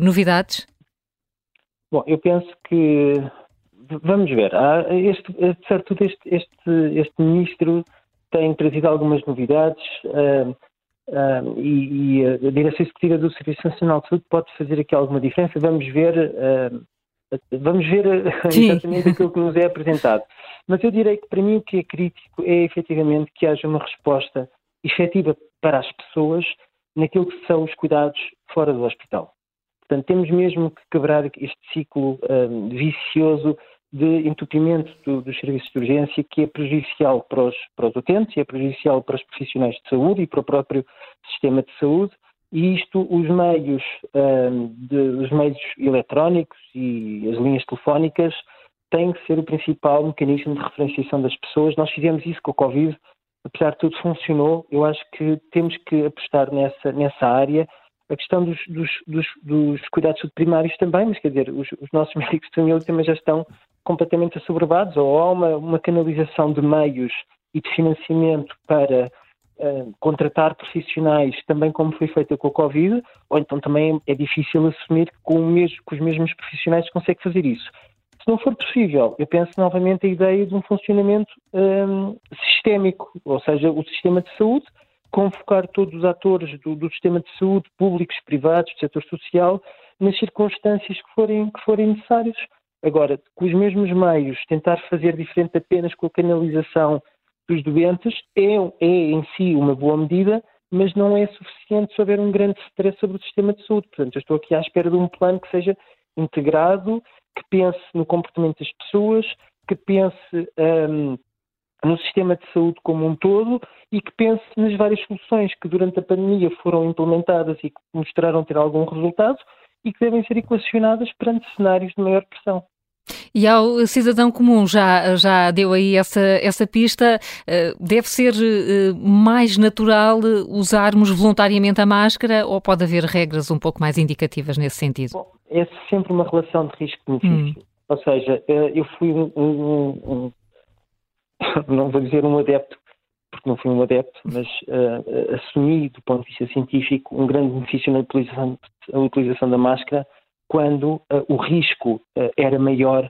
novidades? Bom, eu penso que vamos ver. Há este, certo, este, este, este ministro tem trazido algumas novidades uh, uh, e, e, a direção executiva do Serviço Nacional de Saúde pode fazer aqui alguma diferença. Vamos ver, uh, vamos ver exatamente aquilo que nos é apresentado. Mas eu direi que para mim o que é crítico é efetivamente que haja uma resposta efetiva para as pessoas naquilo que são os cuidados fora do hospital. Portanto, temos mesmo que quebrar este ciclo um, vicioso de entupimento do, dos serviços de urgência que é prejudicial para os, para os utentes, é prejudicial para os profissionais de saúde e para o próprio sistema de saúde e isto os meios, um, de, os meios eletrónicos e as linhas telefónicas têm que ser o principal mecanismo de referenciação das pessoas. Nós fizemos isso com o Covid, apesar de tudo funcionou. Eu acho que temos que apostar nessa, nessa área a questão dos, dos, dos, dos cuidados primários também, mas quer dizer, os, os nossos médicos de família também já estão completamente assoberbados, ou há uma, uma canalização de meios e de financiamento para uh, contratar profissionais, também como foi feito com a Covid, ou então também é difícil assumir que com, os mesmos profissionais se consegue fazer isso. Se não for possível, eu penso novamente a ideia de um funcionamento um, sistémico, ou seja, o sistema de saúde convocar todos os atores do, do, sistema de saúde, públicos, privados, do setor social, nas circunstâncias que forem, que forem necessárias. Agora, com os mesmos meios, tentar fazer diferente apenas com a canalização dos doentes é, é em si uma boa medida, mas não é suficiente se houver um grande stress sobre o sistema de saúde. Portanto, eu estou aqui à espera de um plano que seja integrado, que pense no comportamento das pessoas, que pense um, no sistema de saúde como um todo e que pense nas várias soluções que durante a pandemia foram implementadas e que mostraram ter algum resultado e que devem ser equacionadas perante cenários de maior pressão. E ao cidadão comum, já, já deu aí essa, essa pista, eh, deve ser eh, mais natural usarmos voluntariamente a máscara ou pode haver regras um pouco mais indicativas nesse sentido? Bom, é sempre uma relação de risco-benefício. Hum. Ou seja, eh, eu fui um, um, um, não vou dizer um adepto, porque não fui um adepto, mas uh, assumi, do ponto de vista científico, um grande benefício na utilização, na utilização da máscara quando uh, o risco uh, era maior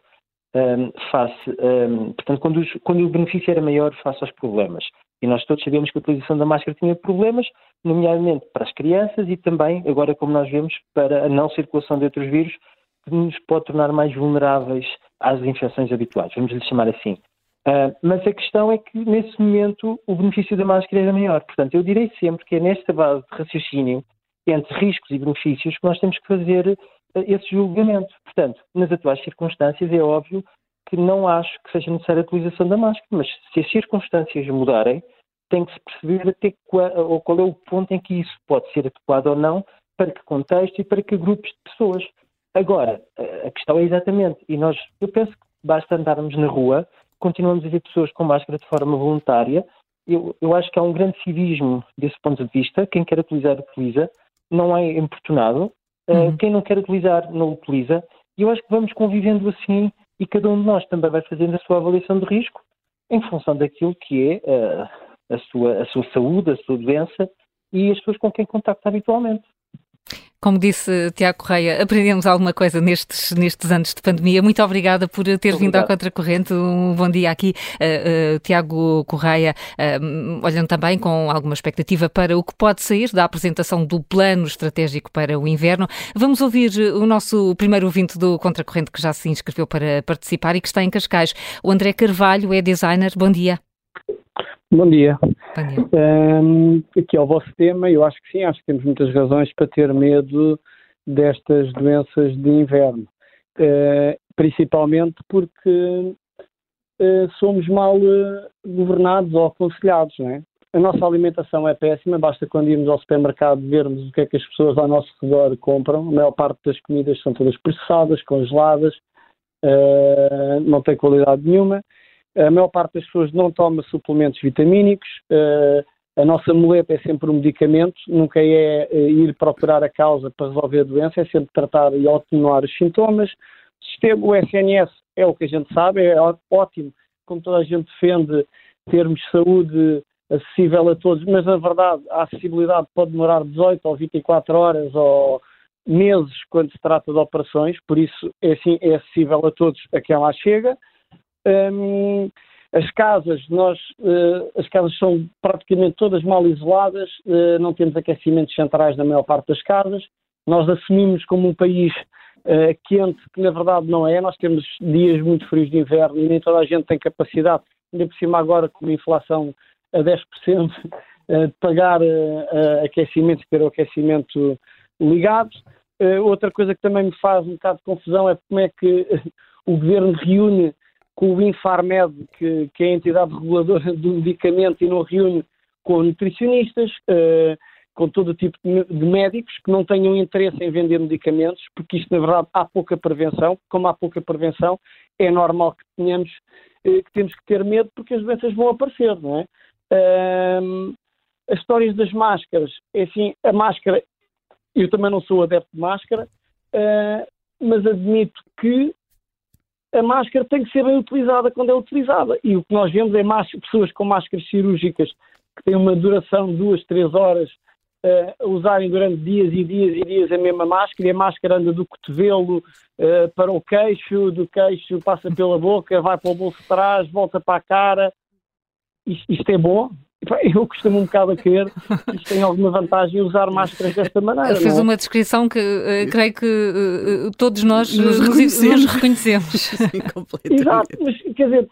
um, face, um, portanto, quando, os, quando, o benefício era maior face aos problemas. E nós todos sabemos que a utilização da máscara tinha problemas, nomeadamente para as crianças e também, agora como nós vemos, para a não circulação de outros vírus, que nos pode tornar mais vulneráveis às infecções habituais, vamos lhe chamar assim. Uh, mas a questão é que, nesse momento, o benefício da máscara era maior. Portanto, eu direi sempre que é nesta base de raciocínio entre riscos e benefícios que nós temos que fazer esse julgamento. Portanto, nas atuais circunstâncias, é óbvio que não acho que seja necessária a utilização da máscara, mas se as circunstâncias mudarem, tem que se perceber até qual, qual é o ponto em que isso pode ser adequado ou não, para que contexto e para que grupos de pessoas. Agora, a questão é exatamente, e nós, eu penso que basta andarmos na rua continuamos a ver pessoas com máscara de forma voluntária. Eu, eu acho que há um grande civismo desse ponto de vista. Quem quer utilizar, utiliza. Não é importunado. Eh, uhum. Uh, quem não quer utilizar, não utiliza. E eu acho que vamos convivendo assim e cada um de nós também vai fazendo a sua avaliação de risco em função daquilo que é uh, a, sua, a sua saúde, a sua doença e as pessoas com quem contacta habitualmente. Como disse Tiago Correia, aprendemos alguma coisa nestes, nestes anos de pandemia. Muito obrigada por ter vindo ao Contracorrente. Um bom dia aqui, uh, uh, Tiago Correia, uh, olhando também com alguma expectativa para o que pode sair da apresentação do plano estratégico para o inverno. Vamos ouvir o nosso primeiro ouvinte do Contracorrente que já se inscreveu para participar e que está em Cascais. O André Carvalho é designer. Bom dia. Bom dia. Bom dia. Um, aqui ao vosso tema, eu acho que sim, acho que temos muitas razões para ter medo destas doenças de inverno. Uh, principalmente porque uh, somos mal uh, governados ou aconselhados, não é? A nossa alimentação é péssima, basta quando irmos ao supermercado vermos o que é que as pessoas ao nosso redor compram. A maior parte das comidas são todas processadas, congeladas, não tem qualidade nenhuma a maior parte das pessoas não toma suplementos vitamínicos, uh, a nossa muleta é sempre um medicamento, nunca é uh, ir procurar a causa para resolver a doença, é sempre tratar e atenuar os sintomas. O sistema, o SNS é o que a gente sabe, é ótimo, como toda a gente defende, termos saúde acessível a todos, mas na verdade a acessibilidade pode demorar 18 ou 24 horas ou meses quando se trata de operações, por isso é, assim, é acessível a todos a quem lá chega. Um, as casas, nós, uh, as casas são praticamente todas mal isoladas, uh, não temos aquecimentos centrais na maior parte das casas. Nós assumimos como um país uh, quente, que na verdade não é. Nós temos dias muito frios de inverno e nem toda a gente tem capacidade, ainda por cima agora com a inflação a 10%, de pagar aquecimentos, ter o aquecimento ligado. outra coisa que também me faz um bocado de confusão é como é que o governo reúne com o Infarmed, que, que é a entidade reguladora do medicamento, e não reúne com nutricionistas, uh, com todo tipo de, médicos que não tenham interesse em vender medicamentos, porque isto, na verdade, há pouca prevenção. Como há pouca prevenção, é normal que tenhamos uh, que temos que ter medo porque as doenças vão aparecer, não é? Uh, as histórias das máscaras, é assim, a máscara, eu também não sou adepto de máscara, eh, mas admito que a máscara tem que ser bem utilizada quando é utilizada. E o que nós vemos é pessoas com máscaras cirúrgicas que têm uma duração de duas, três horas uh, a usarem durante dias e dias e dias a mesma máscara e a máscara anda do cotovelo uh, para o queixo, do queixo passa pela boca, vai para o bolso de trás, volta para a cara. Isto, isto é bom? Eu costumo um bocado a crer que isto tem alguma vantagem usar máscaras desta maneira. Fez é? uma descrição que uh, creio que uh, todos nós nos, nos reconhecemos. Nos reconhecemos. Sim, Exato, mas quer dizer,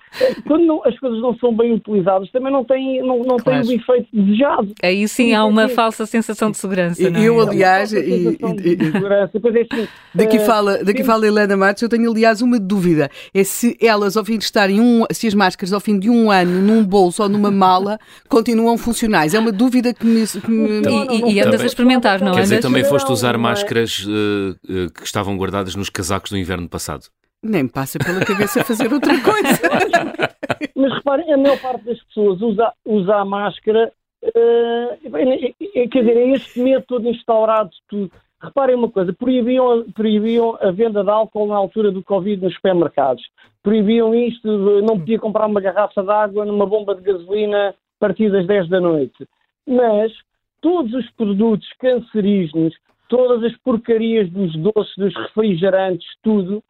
quando não, as coisas não são bem utilizadas, também não têm, não, não claro. têm o efeito desejado. Aí sim há uma falsa sensação de segurança. E, não é? Eu, aliás, e, e, é assim, daqui, fala, daqui fala Helena Matos, eu tenho, aliás, uma dúvida: é se elas, ao fim de estarem um, se as máscaras ao fim de um ano num bolso ou numa mala continuam funcionais? É uma dúvida que me. Que me... E, e, andas a experimentar, não Quer andas? dizer, também foste usar máscaras uh, uh, que estavam guardadas nos casacos do inverno passado? Nem me passa pela cabeça fazer outra coisa. Mas reparem, a maior parte das pessoas usa, usa a máscara. Uh, quer dizer, é este método instaurado tudo. Reparem uma coisa, proibiam, proibiam a venda de álcool na altura do Covid nos supermercados. Proibiam isto, não podia comprar uma garrafa de água numa bomba de gasolina a partir das 10 da noite. Mas todos os produtos cancerígenos, todas as porcarias dos doces, dos refrigerantes, tudo,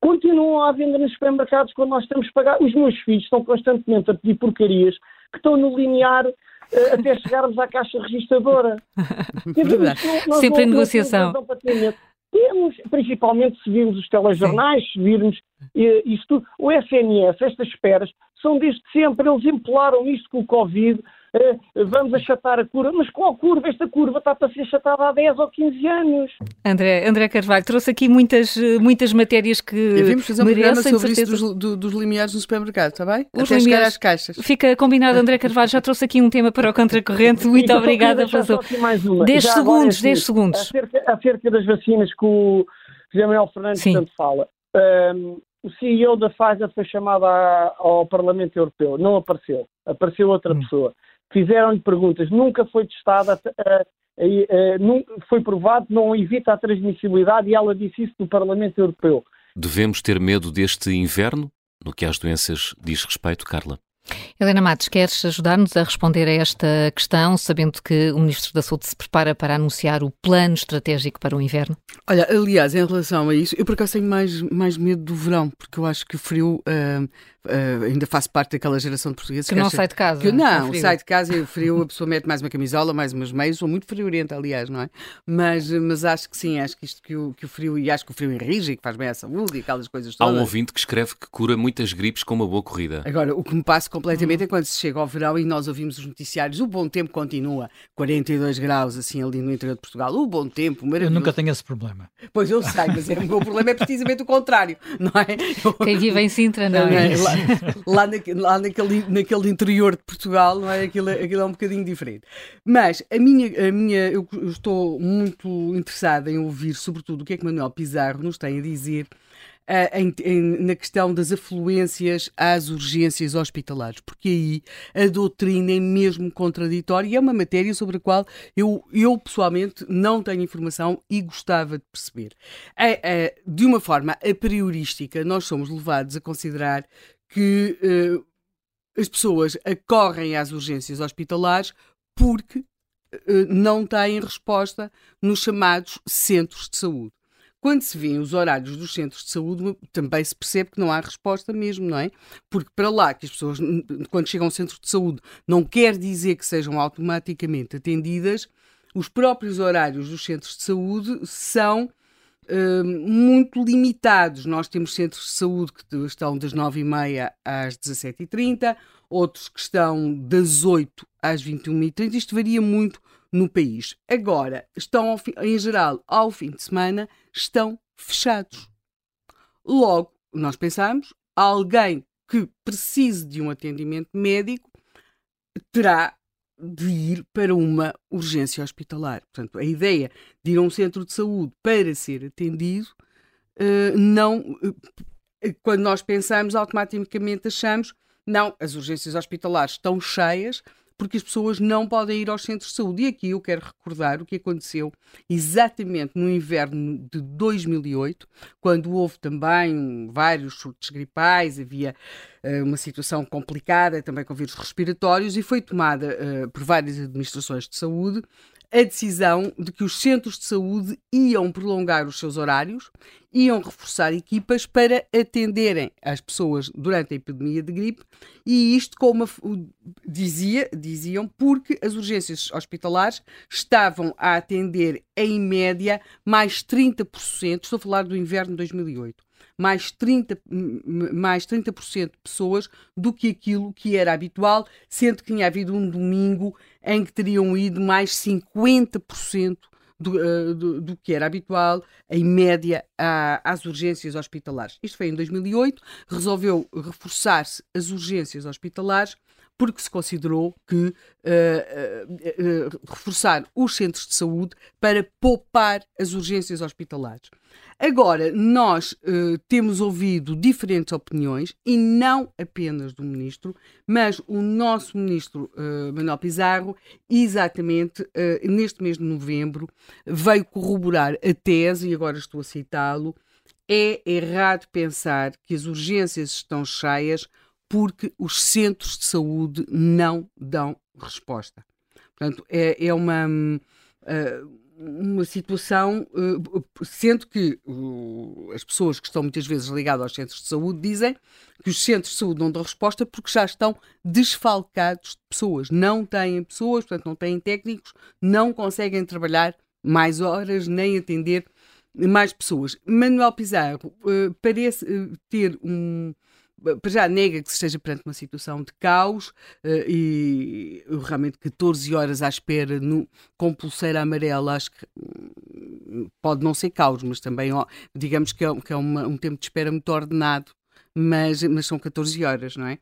continuam à venda nos supermercados quando nós temos que pagar. Os meus filhos estão constantemente a pedir porcarias que estão no linear uh, até chegarmos à caixa registradora. Sempre em negociação. Temos, principalmente se virmos os telejornais, se virmos uh, isto, o SNS, estas esperas, são desde sempre, eles empolaram isto com o Covid, uh, vamos achatar a curva, mas qual curva? Esta curva está para ser achatada há 10 ou 15 anos. André, André Carvalho, trouxe aqui muitas, muitas matérias que Devemos fazer um programa sobre isso dos, do, dos limiares no supermercado, está bem? Os Até chegar às caixas. Fica combinado, André Carvalho, já trouxe aqui um tema para o Contracorrente, muito obrigada. Passou. 10 segundos, 10 segundos. Acerca, acerca das vacinas que o José Manuel Fernandes Sim. tanto fala. Um, o CEO da Pfizer foi chamado ao Parlamento Europeu, não apareceu, apareceu outra hum. pessoa. Fizeram-lhe perguntas, nunca foi testada, foi provado, não evita a transmissibilidade e ela disse isso no Parlamento Europeu. Devemos ter medo deste inverno, no que às doenças diz respeito, Carla? Helena Matos, queres ajudar-nos a responder a esta questão, sabendo que o Ministro da Saúde se prepara para anunciar o plano estratégico para o inverno? Olha, aliás, em relação a isso, eu por acaso tenho mais, mais medo do verão, porque eu acho que o frio uh, Uh, ainda faço parte daquela geração de portugueses que, que não sai de casa. Que, não, sai de casa e o frio, a pessoa mete mais uma camisola, mais umas meias, sou muito friorenta, aliás, não é? Mas, mas acho que sim, acho que isto que o, que o frio, e acho que o frio enrige e que faz bem à saúde e aquelas coisas todas. Há um ouvinte que escreve que cura muitas gripes com uma boa corrida. Agora, o que me passa completamente é quando se chega ao verão e nós ouvimos os noticiários, o bom tempo continua, 42 graus assim ali no interior de Portugal, o bom tempo, maravilhoso. Eu nunca tenho esse problema. Pois eu sei, mas é, o meu problema é precisamente o contrário, não é? Quem vive em Sintra, não é? Lá, lá lá naquele, naquele interior de Portugal, não é? Aquilo, aquilo é um bocadinho diferente. Mas a minha, a minha eu, estou muito interessada em ouvir, sobretudo, o que é que Manuel Pizarro nos tem a dizer Uh, em, em, na questão das afluências às urgências hospitalares, porque aí a doutrina é mesmo contraditória e é uma matéria sobre a qual eu, eu pessoalmente não tenho informação e gostava de perceber. Uh, uh, de uma forma a priorística, nós somos levados a considerar que uh, as pessoas acorrem às urgências hospitalares porque uh, não têm resposta nos chamados centros de saúde. Quando se vêem os horários dos centros de saúde, também se percebe que não há resposta mesmo, não é? Porque para lá que as pessoas, quando chegam ao centro de saúde, não quer dizer que sejam automaticamente atendidas, os próprios horários dos centros de saúde são muito limitados. Nós temos centros de saúde que estão das 9h30 às 17h30, outros que estão das 8 às 21h30. Isto varia muito no país. Agora, estão, em geral, ao fim de semana, estão fechados. Logo, nós pensamos, alguém que precise de um atendimento médico terá de ir para uma urgência hospitalar. Portanto, a ideia de ir a um centro de saúde para ser atendido, uh, não. Uh, quando nós pensamos, automaticamente achamos, não, as urgências hospitalares estão cheias, porque as pessoas não podem ir aos centros de saúde. E aqui eu quero recordar o que aconteceu exatamente no inverno de 2008, quando houve também vários surtos gripais, havia uh, uma situação complicada também com vírus respiratórios, e foi tomada uh, por várias administrações de saúde a decisão de que os centros de saúde iam prolongar os seus horários, iam reforçar equipas para atenderem as pessoas durante a epidemia de gripe, e isto como dizia, diziam porque as urgências hospitalares estavam a atender em média mais 30%, estou a falar do inverno de 2008, mais 30%, mais 30 de pessoas do que aquilo que era habitual, sendo que tinha havido um domingo em que teriam ido mais 50% do, uh, do, do, que era habitual, em média, a, às urgências hospitalares. Isto foi em 2008, resolveu reforçar-se as urgências hospitalares porque se considerou que uh, uh, reforçar os centros de saúde para poupar as urgências hospitalares. Agora, nós uh, temos ouvido diferentes opiniões, e não apenas do Ministro, mas o nosso Ministro uh, Manuel Pizarro, exatamente uh, neste mês de novembro, veio corroborar a tese, e agora estou a citá-lo, é errado pensar que as urgências estão cheias porque os centros de saúde não dão resposta. Portanto, é, é uma. Uh, uma situação, eh, sendo que as pessoas que estão muitas vezes ligadas aos centros de saúde dizem que os centros de saúde não dão resposta porque já estão desfalcados de pessoas, não têm pessoas, portanto não têm técnicos, não conseguem trabalhar mais horas nem atender mais pessoas. Manuel Pizarro uh, parece ter um, para já nega que se esteja perante uma situação de caos uh, e realmente 14 horas à espera no, com pulseira amarela acho que hum, pode não ser caos, mas também digamos que é, que é uma, um tempo de espera muito ordenado, mas, mas são 14 horas, não é?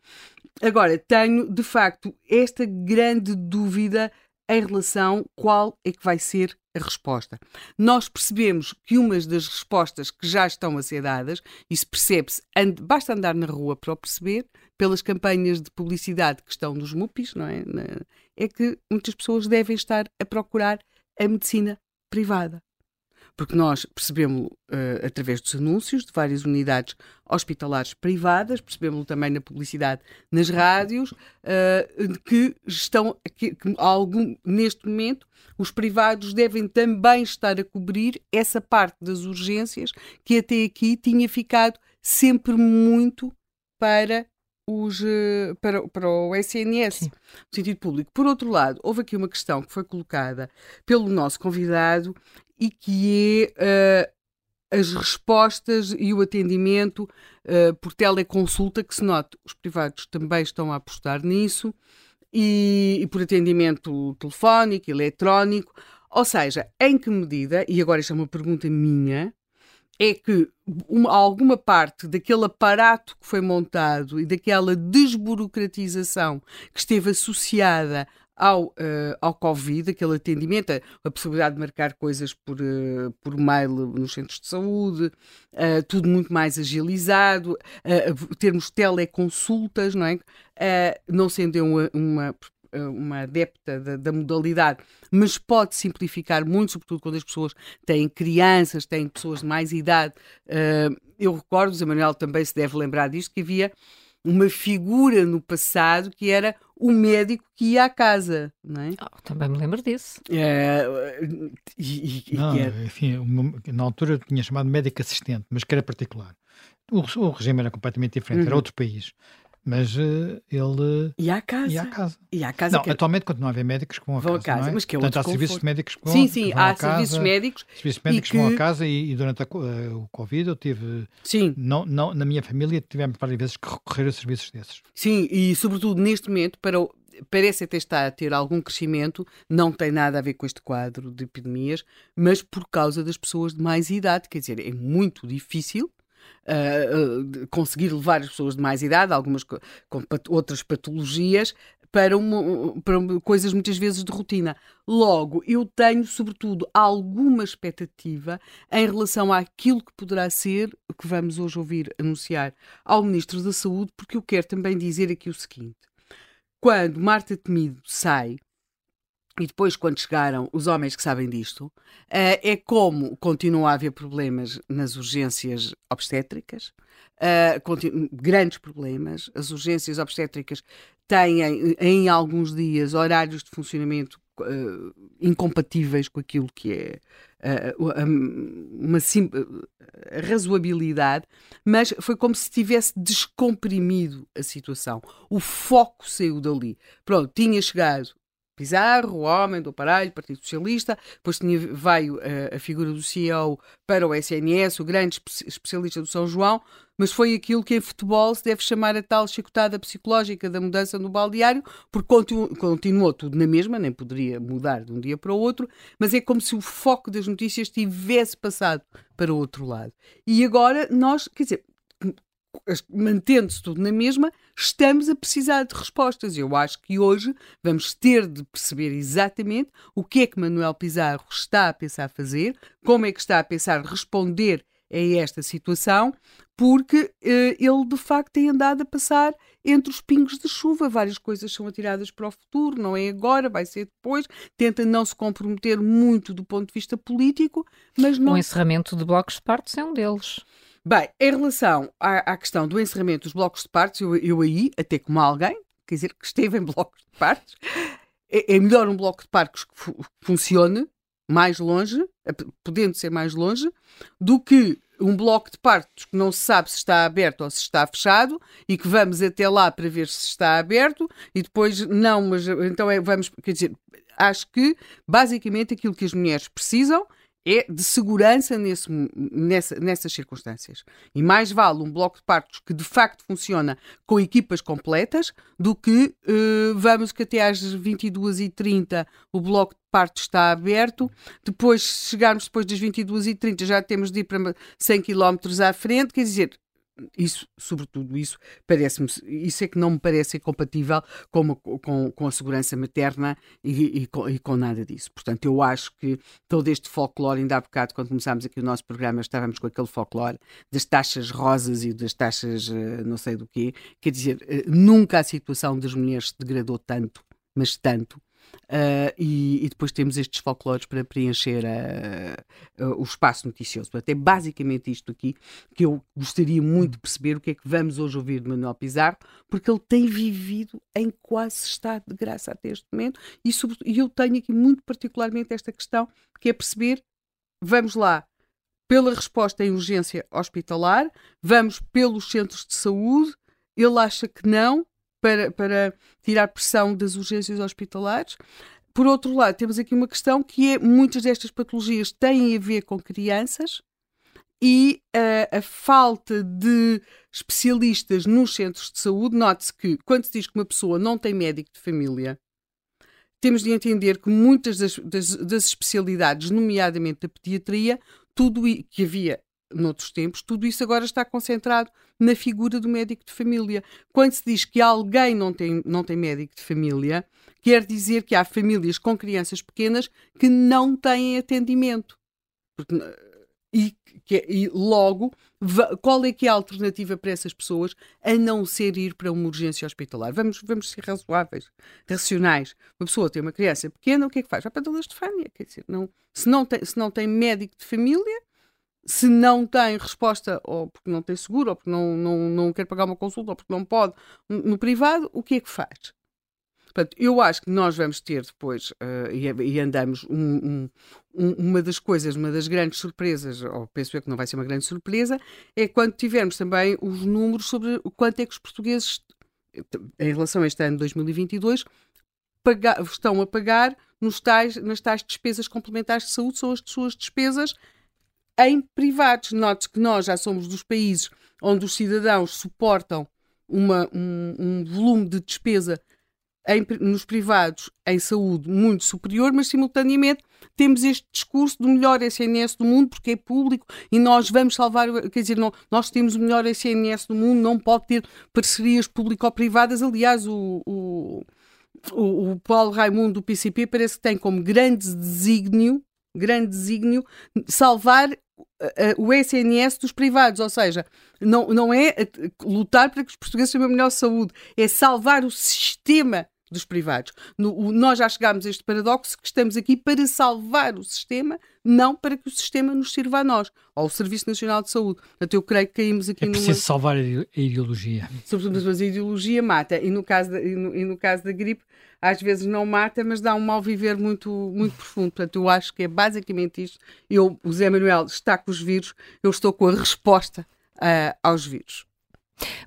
Agora, tenho de facto esta grande dúvida em relação qual é que vai ser a resposta. Nós percebemos que umas das respostas que já estão a ser dadas, isso percebe-se, basta andar na rua para o perceber, pelas campanhas de publicidade que estão nos MUPIs, não é? É que muitas pessoas devem estar a procurar a medicina privada. Porque nós percebemos uh, através dos anúncios de várias unidades hospitalares privadas, percebemos também na publicidade nas rádios, uh, que estão, que, que algum, neste momento, os privados devem também estar a cobrir essa parte das urgências que até aqui tinha ficado sempre muito para os, eh, para, para o SNS, Sim. no sentido público. Por outro lado, houve aqui uma questão que foi colocada pelo nosso convidado e que é uh, as respostas e o atendimento uh, por teleconsulta, que se note, os privados também estão a apostar nisso, e, e por atendimento telefónico, eletrónico. Ou seja, em que medida, e agora isto é uma pergunta minha, é que uma, alguma parte daquele aparato que foi montado e daquela desburocratização que esteve associada ao, uh, ao Covid, aquele atendimento, a, a, possibilidade de marcar coisas por, uh, por mail nos centros de saúde, uh, tudo muito mais agilizado, termos teleconsultas, não é? não sendo uma, uma uma adepta da, da, modalidade, mas pode simplificar muito, sobretudo quando as pessoas têm crianças, têm pessoas de mais idade. Eu recordo, o Manuel também se deve lembrar disto, que havia uma figura no passado que era o médico que ia à casa, não é? Oh, também me lembro disso. É, e, e, não, era... enfim, uma, na altura tinha chamado médico assistente, mas que era particular. O, o regime era completamente diferente, uhum. era outro país mas uh, ele ia à casa. Ia à casa. Ia à casa não, que... atualmente continua a haver médicos que vão à vão casa. casa é? mas que é Portanto, há serviços médicos que vão, sim, sim, há casa, serviços médicos. Serviços médicos que vão à casa e, e durante a, uh, o Covid eu tive. Sim. Não, não, na minha família tivemos várias vezes que recorrer a serviços desses. Sim, e sobretudo neste momento, para o, parece até estar a ter algum crescimento, não tem nada a ver com este quadro de epidemias, mas por causa das pessoas de mais idade, quer dizer, é muito difícil uh, conseguir levar as pessoas de mais idade, algumas com, pat outras patologias, para, uma, para coisas muitas vezes de rotina. Logo, eu tenho, sobretudo, alguma expectativa em relação àquilo que poderá ser o que vamos hoje ouvir anunciar ao Ministro da Saúde, porque eu quero também dizer aqui o seguinte. Quando Marta Temido sai, e depois, quando chegaram os homens que sabem disto, uh, é como continua a haver problemas nas urgências obstétricas, uh, grandes problemas. As urgências obstétricas têm, em alguns dias, horários de funcionamento uh, incompatíveis com aquilo que é uma razoabilidade, mas foi como se tivesse descomprimido a situação. O foco saiu dali. Pronto, tinha chegado Pizarro, o homem do aparelho, Partido Socialista, depois tinha, veio a, a, figura do CEO para o SNS, o grande espe especialista do São João, mas foi aquilo que em futebol se deve chamar a tal chicotada psicológica da mudança no baldeário, porque continu, continuou tudo na mesma, nem poderia mudar de um dia para o outro, mas é como se o foco das notícias tivesse passado para o outro lado. E agora nós, quer dizer, mantendo-se tudo na mesma, estamos a precisar de respostas. Eu acho que hoje vamos ter de perceber exatamente o que é que Manuel Pizarro está a pensar fazer, como é que está a pensar responder a esta situação, porque eh, ele de facto tem andado a passar entre os pingos de chuva. Várias coisas são atiradas para o futuro, não é agora, vai ser depois. Tenta não se comprometer muito do ponto de vista político, mas não. O encerramento de blocos de partos é um deles. Bem, em relação à, à, questão do encerramento dos blocos de partes, eu, eu aí, até como alguém, quer dizer, que esteve em blocos de partes, é, é melhor um bloco de parques que fu funcione mais longe, podendo ser mais longe, do que um bloco de partos que não se sabe se está aberto ou se está fechado e que vamos até lá para ver se está aberto e depois não, mas então é, vamos, quer dizer, acho que basicamente aquilo que as mulheres precisam é de segurança nesse, nessa, nessas circunstâncias. E mais vale um bloco de partos que de facto funciona com equipas completas do que uh, vamos que até às 22h30 o bloco de partos está aberto, depois chegarmos depois das 22h30 já temos de ir para 100 km à frente, quer dizer, isso, sobretudo isso, parece-me, isso é que não me parece compatível com, com, com a segurança materna e, e, com, e, com, nada disso. Portanto, eu acho que todo este folclore, ainda há bocado, quando começámos aqui o nosso programa, estávamos com aquele folclore das taxas rosas e das taxas eh, não sei do quê, quer dizer, eh, nunca a situação das mulheres se degradou tanto, mas tanto, Uh, e, e, depois temos estes folclores para preencher a, a, o espaço noticioso. Portanto, é basicamente isto aqui que eu gostaria muito de perceber o que é que vamos hoje ouvir de Manuel Pizarro, porque ele tem vivido em quase estado de graça até este momento e, e eu tenho aqui muito particularmente esta questão que é perceber, vamos lá, pela resposta em urgência hospitalar, vamos pelos centros de saúde, ele acha que não, para, para tirar pressão das urgências hospitalares. Por outro lado, temos aqui uma questão que é muitas destas patologias têm a ver com crianças e uh, a falta de especialistas nos centros de saúde. Note-se que quando se diz que uma pessoa não tem médico de família, temos de entender que muitas das, das, das especialidades, nomeadamente da pediatria, tudo que havia noutros tempos, tudo isso agora está concentrado na figura do médico de família. Quando se diz que alguém não tem, não tem médico de família, quer dizer que há famílias com crianças pequenas que não têm atendimento. Porque, e, que, e logo, qual é que é a alternativa para essas pessoas a não ser ir para uma urgência hospitalar? Vamos, vamos ser razoáveis, racionais. Uma pessoa tem uma criança pequena, o que é que faz? Vai para a Dona Estefânia. Quer dizer, não, se, não tem, se não tem médico de família, se não tem resposta, ou porque não tem seguro, ou porque não, não, não quer pagar uma consulta, ou porque não pode, no privado, o que é que faz? Portanto, eu acho que nós vamos ter depois, uh, e, e, andamos, um, um, uma das coisas, uma das grandes surpresas, ou penso eu que não vai ser uma grande surpresa, é quando tivermos também os números sobre o quanto é que os portugueses, em relação a este ano de 2022, paga, estão a pagar nos tais, nas tais despesas complementares de saúde, são as suas despesas em privados. Note que nós já somos dos países onde os cidadãos suportam uma, um, um volume de despesa em, nos privados em saúde muito superior, mas simultaneamente temos este discurso do melhor SNS do mundo porque é público e nós vamos salvar, quer dizer, não, nós temos o melhor SNS do mundo, não pode ter parcerias público-privadas. Aliás, o, o, o, o Paulo Raimundo do PCP parece que tem como grande desígnio grande desígnio salvar uh, o SNS dos privados, ou seja, não, não é lutar para que os portugueses tenham a melhor saúde, é salvar o sistema dos privados. No, o, nós já chegámos a este paradoxo que estamos aqui para salvar o sistema, não para que o sistema nos sirva a nós, ao Serviço Nacional de Saúde. Portanto, eu creio que caímos aqui É preciso numa... salvar a ideologia. Sobretudo, mas a ideologia mata. E no, caso da, e no, e no caso da gripe, às vezes não mata, mas dá um mal viver muito, muito profundo. Portanto, eu acho que é basicamente isto. Eu, o Zé Manuel está com os vírus, eu estou com a resposta uh, aos vírus.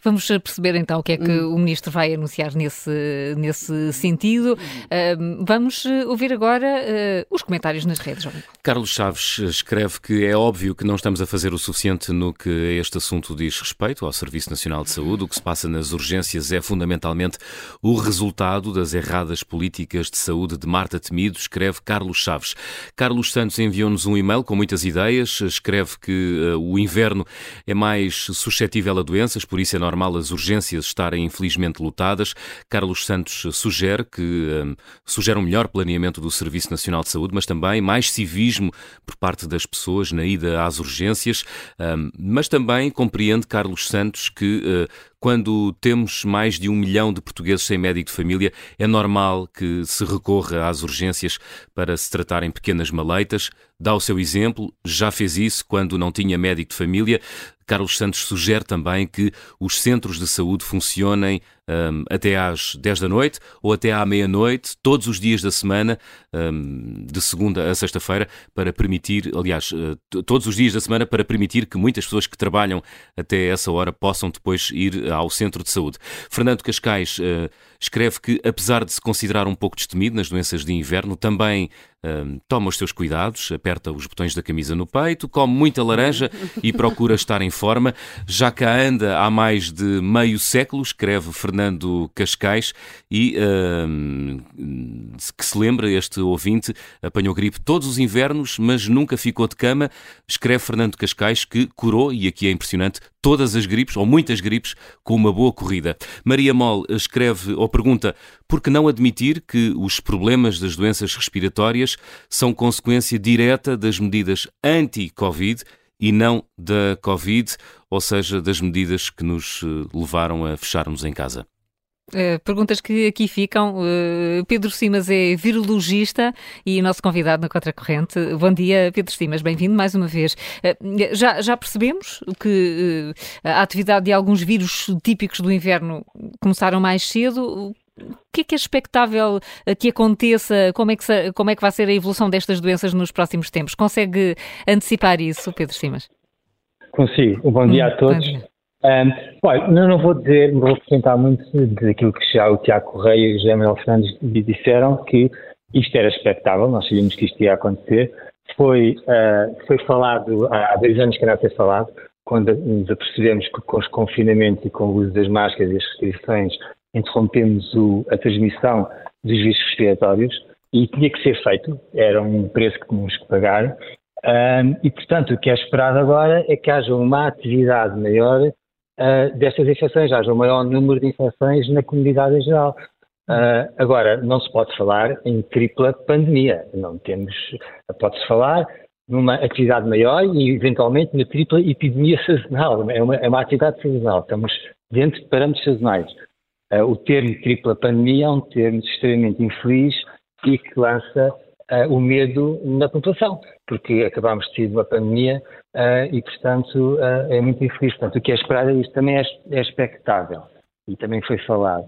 Vamos perceber então o que é que hum. o Ministro vai anunciar nesse, nesse sentido. Uh, vamos ouvir agora uh, os comentários nas redes. Carlos Chaves escreve que é óbvio que não estamos a fazer o suficiente no que este assunto diz respeito ao Serviço Nacional de Saúde. O que se passa nas urgências é fundamentalmente o resultado das erradas políticas de saúde de Marta Temido, escreve Carlos Chaves. Carlos Santos enviou-nos um e-mail com muitas ideias, escreve que uh, o inverno é mais suscetível a doenças, por isso é normal as urgências estarem infelizmente lotadas. Carlos Santos sugere que um, sugere um melhor planeamento do Serviço Nacional de Saúde, mas também mais civismo por parte das pessoas na ida às urgências, um, mas também compreende Carlos Santos que uh, quando temos mais de um milhão de portugueses sem médico de família, é normal que se recorra às urgências para se tratarem pequenas maleitas. Dá o seu exemplo, já fez isso quando não tinha médico de família. Carlos Santos sugere também que os centros de saúde funcionem um, até às 10 da noite ou até à meia-noite, todos os dias da semana, um, de segunda a sexta-feira, para permitir, aliás, uh, todos os dias da semana, para permitir que muitas pessoas que trabalham até essa hora possam depois ir ao centro de saúde. Fernando Cascais uh, escreve que, apesar de se considerar um pouco destemido nas doenças de inverno, também um, toma os seus cuidados, aperta os botões da camisa no peito, come muita laranja e procura estar em forma. Já cá anda há mais de meio século, escreve Fernando Cascais, e um, que se lembra, este ouvinte apanhou gripe todos os invernos, mas nunca ficou de cama. Escreve Fernando Cascais que curou, e aqui é impressionante, todas as gripes, ou muitas gripes, com uma boa corrida. Maria Mol escreve ou pergunta por que não admitir que os problemas das doenças respiratórias são consequência direta das medidas anti-Covid e não da Covid, ou seja, das medidas que nos eh, levaram a fecharmos em casa? Uh, perguntas que aqui ficam. Uh, Pedro Simas é virologista e nosso convidado na Contracorrente. Bom dia, Pedro Simas, bem-vindo mais uma vez. Uh, já, já percebemos que a atividade de alguns vírus típicos do inverno começaram mais cedo. O que é que é expectável que aconteça? Como é que, como é que vai ser a evolução destas doenças nos próximos tempos? Consegue antecipar isso, Pedro Simas? Consigo. Bom dia hum, a todos. Dia. Um, olha, não, não vou dizer, vou apresentar muito daquilo que já o Tiago Correia e o José Manuel Fernandes disseram, que isto era expectável, nós sabíamos que isto ia acontecer. Foi, uh, foi falado, há dois anos que era a ser falado, quando nos apercebemos que com os confinamentos e com o uso das máscaras e as restrições interrompemos o, a transmissão dos vírus respiratórios e tinha que ser feito, era um preço que tínhamos que pagar. Um, e, portanto, o que é esperado agora é que haja uma atividade maior uh, destas infecções, haja um maior número de infecções na comunidade em geral. Uh, agora, não se pode falar em tripla pandemia, não temos, pode-se falar numa atividade maior e, eventualmente, na tripla epidemia sazonal, é uma, é uma atividade sazonal, estamos dentro de parâmetros sazonais. Uh, o termo tripla pandemia é um termo extremamente infeliz e que lança uh, o medo na população, porque acabámos de ter uma pandemia uh, e, portanto, uh, é muito infeliz. Portanto, o que é esperado é isto também é, é expectável. E também foi falado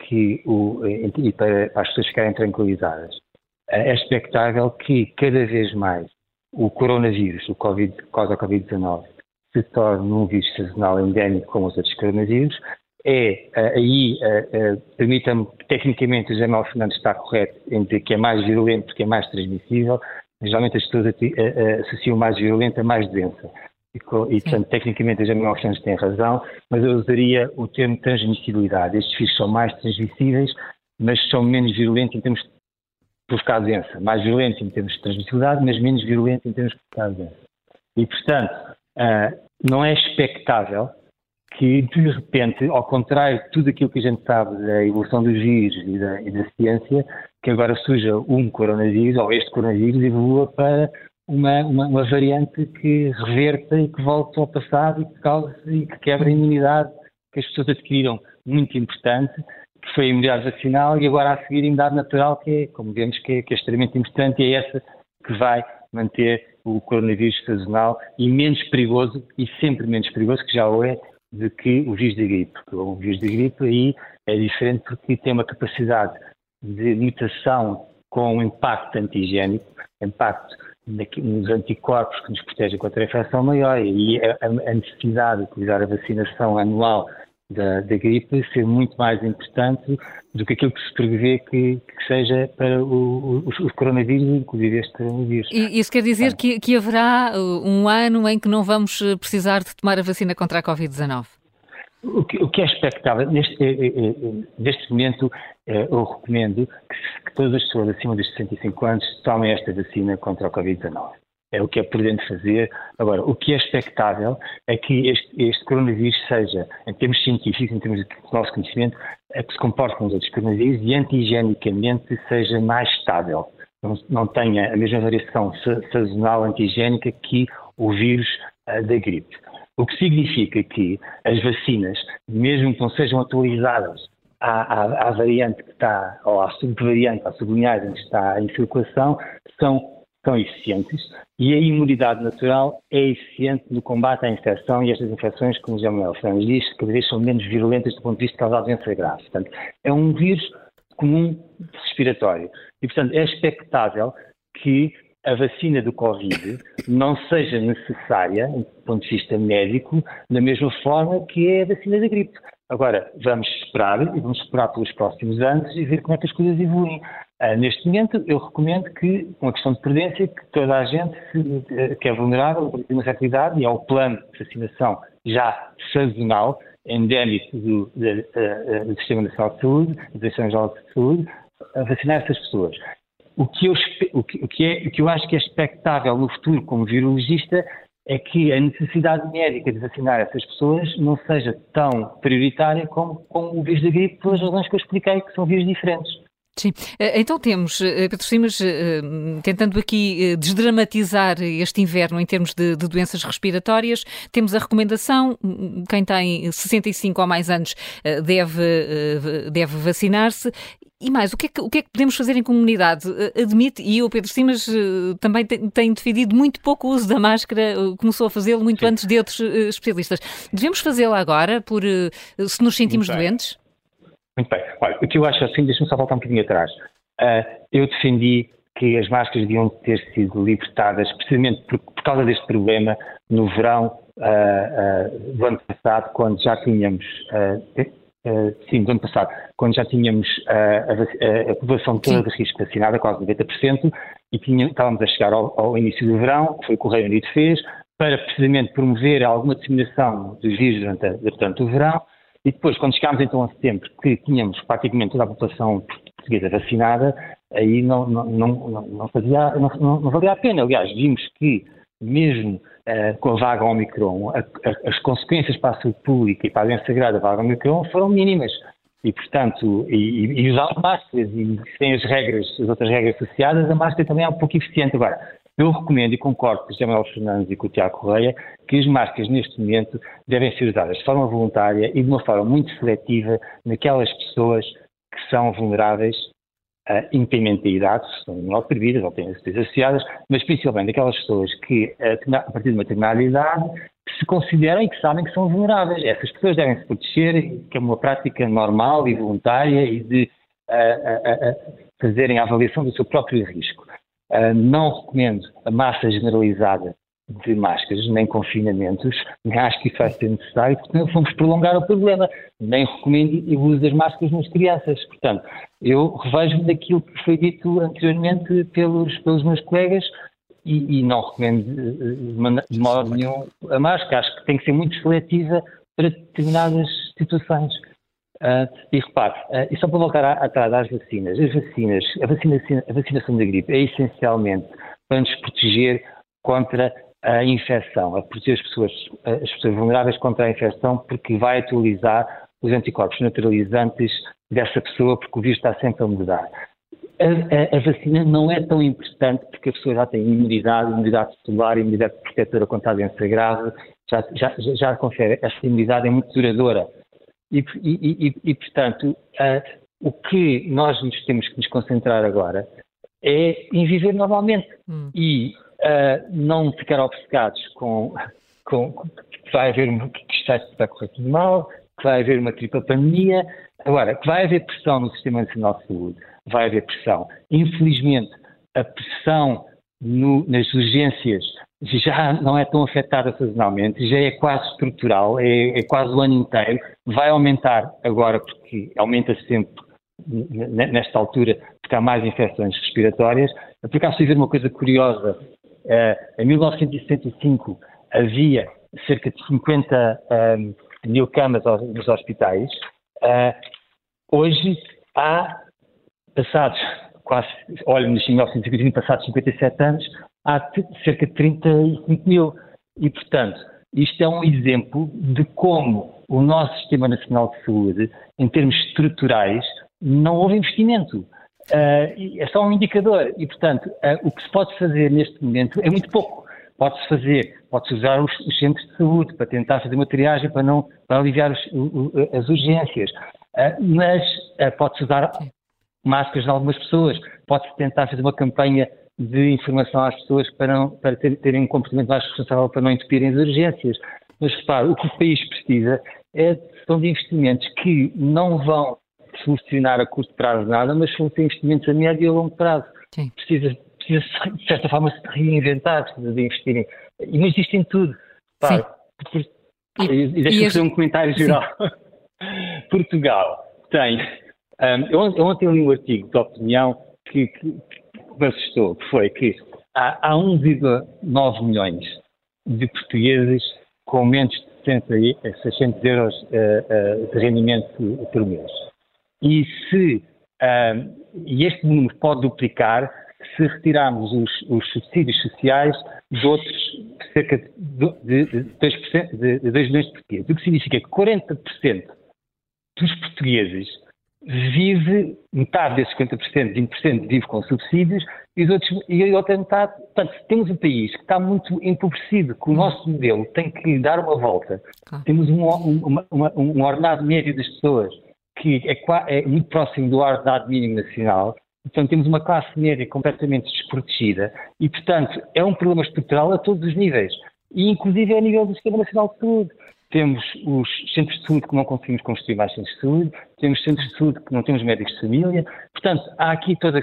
que, o, e para, para as pessoas ficarem tranquilizadas, é expectável que cada vez mais o coronavírus, o COVID, causa Covid-19, se torne um vírus sazonal endémico como os outros coronavírus, é, aí, permita-me, tecnicamente o Manuel Fernandes está correto em dizer que é mais virulento porque é mais transmissível, geralmente as pessoas associam mais violento a mais doença. E, e portanto, tecnicamente a Manuel Fernandes tem razão, mas eu usaria o termo transmissibilidade. Estes vírus são mais transmissíveis, mas são menos violentos em termos de provocar doença. Mais violentos em termos de transmissibilidade, mas menos violentos em termos de provocar doença. E, portanto, não é expectável que, de repente, ao contrário de tudo aquilo que a gente sabe da evolução dos vírus e da, e da ciência, que agora surja um coronavírus, ou este coronavírus, evolua para uma, uma, uma, variante que reverta e que volte ao passado e que cause e que quebre a imunidade que as pessoas adquiriram, muito importante, que foi a imunidade vacinal e agora a seguir a imunidade natural, que é, como vemos, que é, que é extremamente importante e é essa que vai manter o coronavírus sazonal e menos perigoso, e sempre menos perigoso, que já o é, de que o vírus da gripe. O vírus da gripe aí é diferente porque tem uma capacidade de mutação com um impacto antigénico, impacto nos anticorpos que nos protegem contra a infecção maior e a, necessidade de utilizar a vacinação anual da, da, gripe ser muito mais importante do que aquilo que se prevê que, que seja para o, o, os coronavírus, inclusive este coronavírus. E isso quer dizer que, que, haverá uh, um ano em que não vamos uh, precisar de tomar a vacina contra a Covid-19? O que, o que, é expectável, neste, eh, eh, eh, neste momento, eu recomendo que, que, todas as pessoas acima dos 65 anos tomem esta vacina contra a Covid-19 é o que é prudente fazer. Agora, o que é expectável é que este, este coronavírus seja, em termos científicos, em termos de nosso conhecimento, é que se comporte com os outros coronavírus e antigienicamente seja mais estável. Não, não tenha a mesma variação sazonal antigénica que o vírus uh, da gripe. O que significa que as vacinas, mesmo que não sejam atualizadas à, à, à variante que está, ou à subvariante, à sublinhagem que está em circulação, são são eficientes e a imunidade natural é eficiente no combate à infecção e estas infecções, como o Manuel Fernandes diz, cada vez são menos violentas do ponto de vista de causar doença grave. Portanto, é um vírus comum respiratório. E, portanto, é expectável que a vacina do Covid não seja necessária, do ponto de vista médico, da mesma forma que é a vacina da gripe. Agora, vamos esperar, e vamos esperar pelos próximos anos e ver como é que as coisas evoluem. Uh, neste momento, eu recomendo que, com a questão de prudência, que toda a gente uh, que é vulnerável tem uma certa idade, e há o plano de vacinação já sazonal, endémico do, do Sistema Nacional de Saúde, da Direção-Geral de Saúde, a vacinar essas pessoas. O que, eu, o, que é, o que eu acho que é expectável no futuro como virologista é que a necessidade médica de vacinar essas pessoas não seja tão prioritária como, como o vírus da gripe, pelas razões que eu expliquei, que são vírus diferentes. Sim. Eh, então temos, eh, Pedro Simas, eh, tentando aqui desdramatizar este inverno em termos de, de, doenças respiratórias, temos a recomendação, hum, quem tem 65 ou mais anos deve, deve vacinar-se. E mais, o que, é que, o que, é que, podemos fazer em comunidade? Admite, e o Pedro Simas também tem, tem, defendido muito pouco o uso da máscara, começou a fazê-lo muito Sim. antes de outros especialistas. Devemos fazê-lo agora, por se nos sentimos doentes? Muito bem. Olha, o que eu acho assim, deixa-me só voltar um bocadinho atrás. Uh, eu defendi que as máscaras deviam ter sido libertadas precisamente por, por causa deste problema no verão uh, uh, do ano passado, quando já tínhamos sim, do ano passado, quando já tínhamos a, a, a, população toda de risco vacinada, quase 90%, e tinha, estávamos a chegar ao, ao, início do verão, que foi o que o Reino Unido fez, para precisamente promover alguma disseminação dos vírus durante, durante o verão, e depois, quando chegámos então a setembro, que tínhamos praticamente toda a população portuguesa vacinada, aí não, não, não, não fazia, não, não, valia a pena. Aliás, vimos que, mesmo uh, com a vaga Omicron, a, a, as consequências para a saúde pública e para a doença grave da vaga Omicron foram mínimas. E, portanto, e, e usar máscaras e sem as regras, as outras regras associadas, a máscara também é um pouco eficiente. Agora, eu recomendo e concordo com o José Manuel Fernandes e com o Tiago Correia que as máscaras neste momento devem ser usadas de forma voluntária e de uma forma muito seletiva naquelas pessoas que são vulneráveis, uh, independente da idade, são imunodeprimidas ou têm necessidades associadas, mas principalmente aquelas pessoas que, uh, a partir de uma determinada idade, se consideram e que sabem que são vulneráveis. Essas pessoas devem se proteger, que é uma prática normal e voluntária e de uh, fazerem a avaliação do seu próprio risco. Uh, não recomendo a massa generalizada de máscaras, nem confinamentos, nem acho que isso vai ser necessário, porque não vamos prolongar o problema. Nem recomendo o uso das máscaras nas crianças. Portanto, eu revejo-me daquilo que foi dito anteriormente pelos, pelos meus colegas e, e não recomendo eh, de modo nenhum a máscara. Acho que tem que ser muito seletiva para determinadas situações. Uh, e repare, uh, e só para voltar atrás às vacinas, as vacinas, a, vacinação, a vacinação da gripe é essencialmente para nos proteger contra a infecção, a proteger as pessoas, as pessoas vulneráveis contra a infecção, porque vai atualizar os anticorpos neutralizantes dessa pessoa, porque o vírus está sempre a mudar. A, a, a, vacina não é tão importante porque a pessoa já tem imunidade, imunidade celular, imunidade protetora contra a doença grave, já, já, já confere, essa imunidade é muito duradoura. E, e, e, e portanto, uh, o que nós nos temos que nos concentrar agora é em viver normalmente hum. e uh, não ficar obcecados com, com, que vai haver uma, que está, está correr tudo mal, que vai haver uma tripla pandemia. Agora, que vai haver pressão no Sistema Nacional de Saúde, vai haver pressão. Infelizmente, a pressão no, nas urgências já não é tão afetada sazonalmente, já é quase estrutural, é, é, quase o ano inteiro, vai aumentar agora porque aumenta sempre nesta altura porque há mais infecções respiratórias. Por acaso fui ver uma coisa curiosa, uh, em 1965 havia cerca de 50 um, mil camas nos hospitais, uh, hoje há passados quase, olha, em 1950, passados 57 anos, há cerca de 35 mil. E, portanto, isto é um exemplo de como o nosso Sistema Nacional de Saúde, em termos estruturais, não houve investimento. Uh, é só um indicador. E, portanto, uh, o que se pode fazer neste momento é muito pouco. Pode-se fazer, pode-se usar os, os, centros de saúde para tentar fazer uma triagem para, não, para aliviar os, o, as urgências. Uh, mas pode-se usar máscaras de algumas pessoas, pode-se tentar fazer uma campanha de informação às pessoas para, não, para ter, terem um comportamento mais responsável para não entupirem as urgências. Mas repare, o que o país precisa é, são de investimentos que não vão solucionar a curto prazo nada, mas são investimentos a médio e a longo prazo. Sim. Precisa, precisa, de certa forma, se reinventar, precisa de investir em. E não existe em tudo. Sim. e, e deixa-me fazer um comentário geral. Portugal tem. Um, eu, ontem li um artigo de opinião que, que, me assustou, foi que há, há 1,9 milhões de portugueses com menos de 60, 600 euros uh, uh, de rendimento por mês. E se uh, e este número pode duplicar se retirarmos os, os subsídios sociais de outros cerca de, de, de, 2%, de, de 2 milhões de portugueses. O que significa que 40% dos portugueses vive, metade desses 50%, 20% vive com subsídios e, os outros, e a outra metade. Portanto, temos um país que está muito empobrecido, que o nosso modelo tem que dar uma volta. Temos um, um, uma, um ordenado médio das pessoas que é, é muito próximo do ordenado mínimo nacional. Portanto, temos uma classe média completamente desprotegida e, portanto, é um problema estrutural a todos os níveis, e inclusive a nível do Sistema Nacional de Saúde. Temos os centros de saúde que não conseguimos construir mais centros de saúde, temos centros de saúde que não temos médicos de família. Portanto, há aqui toda.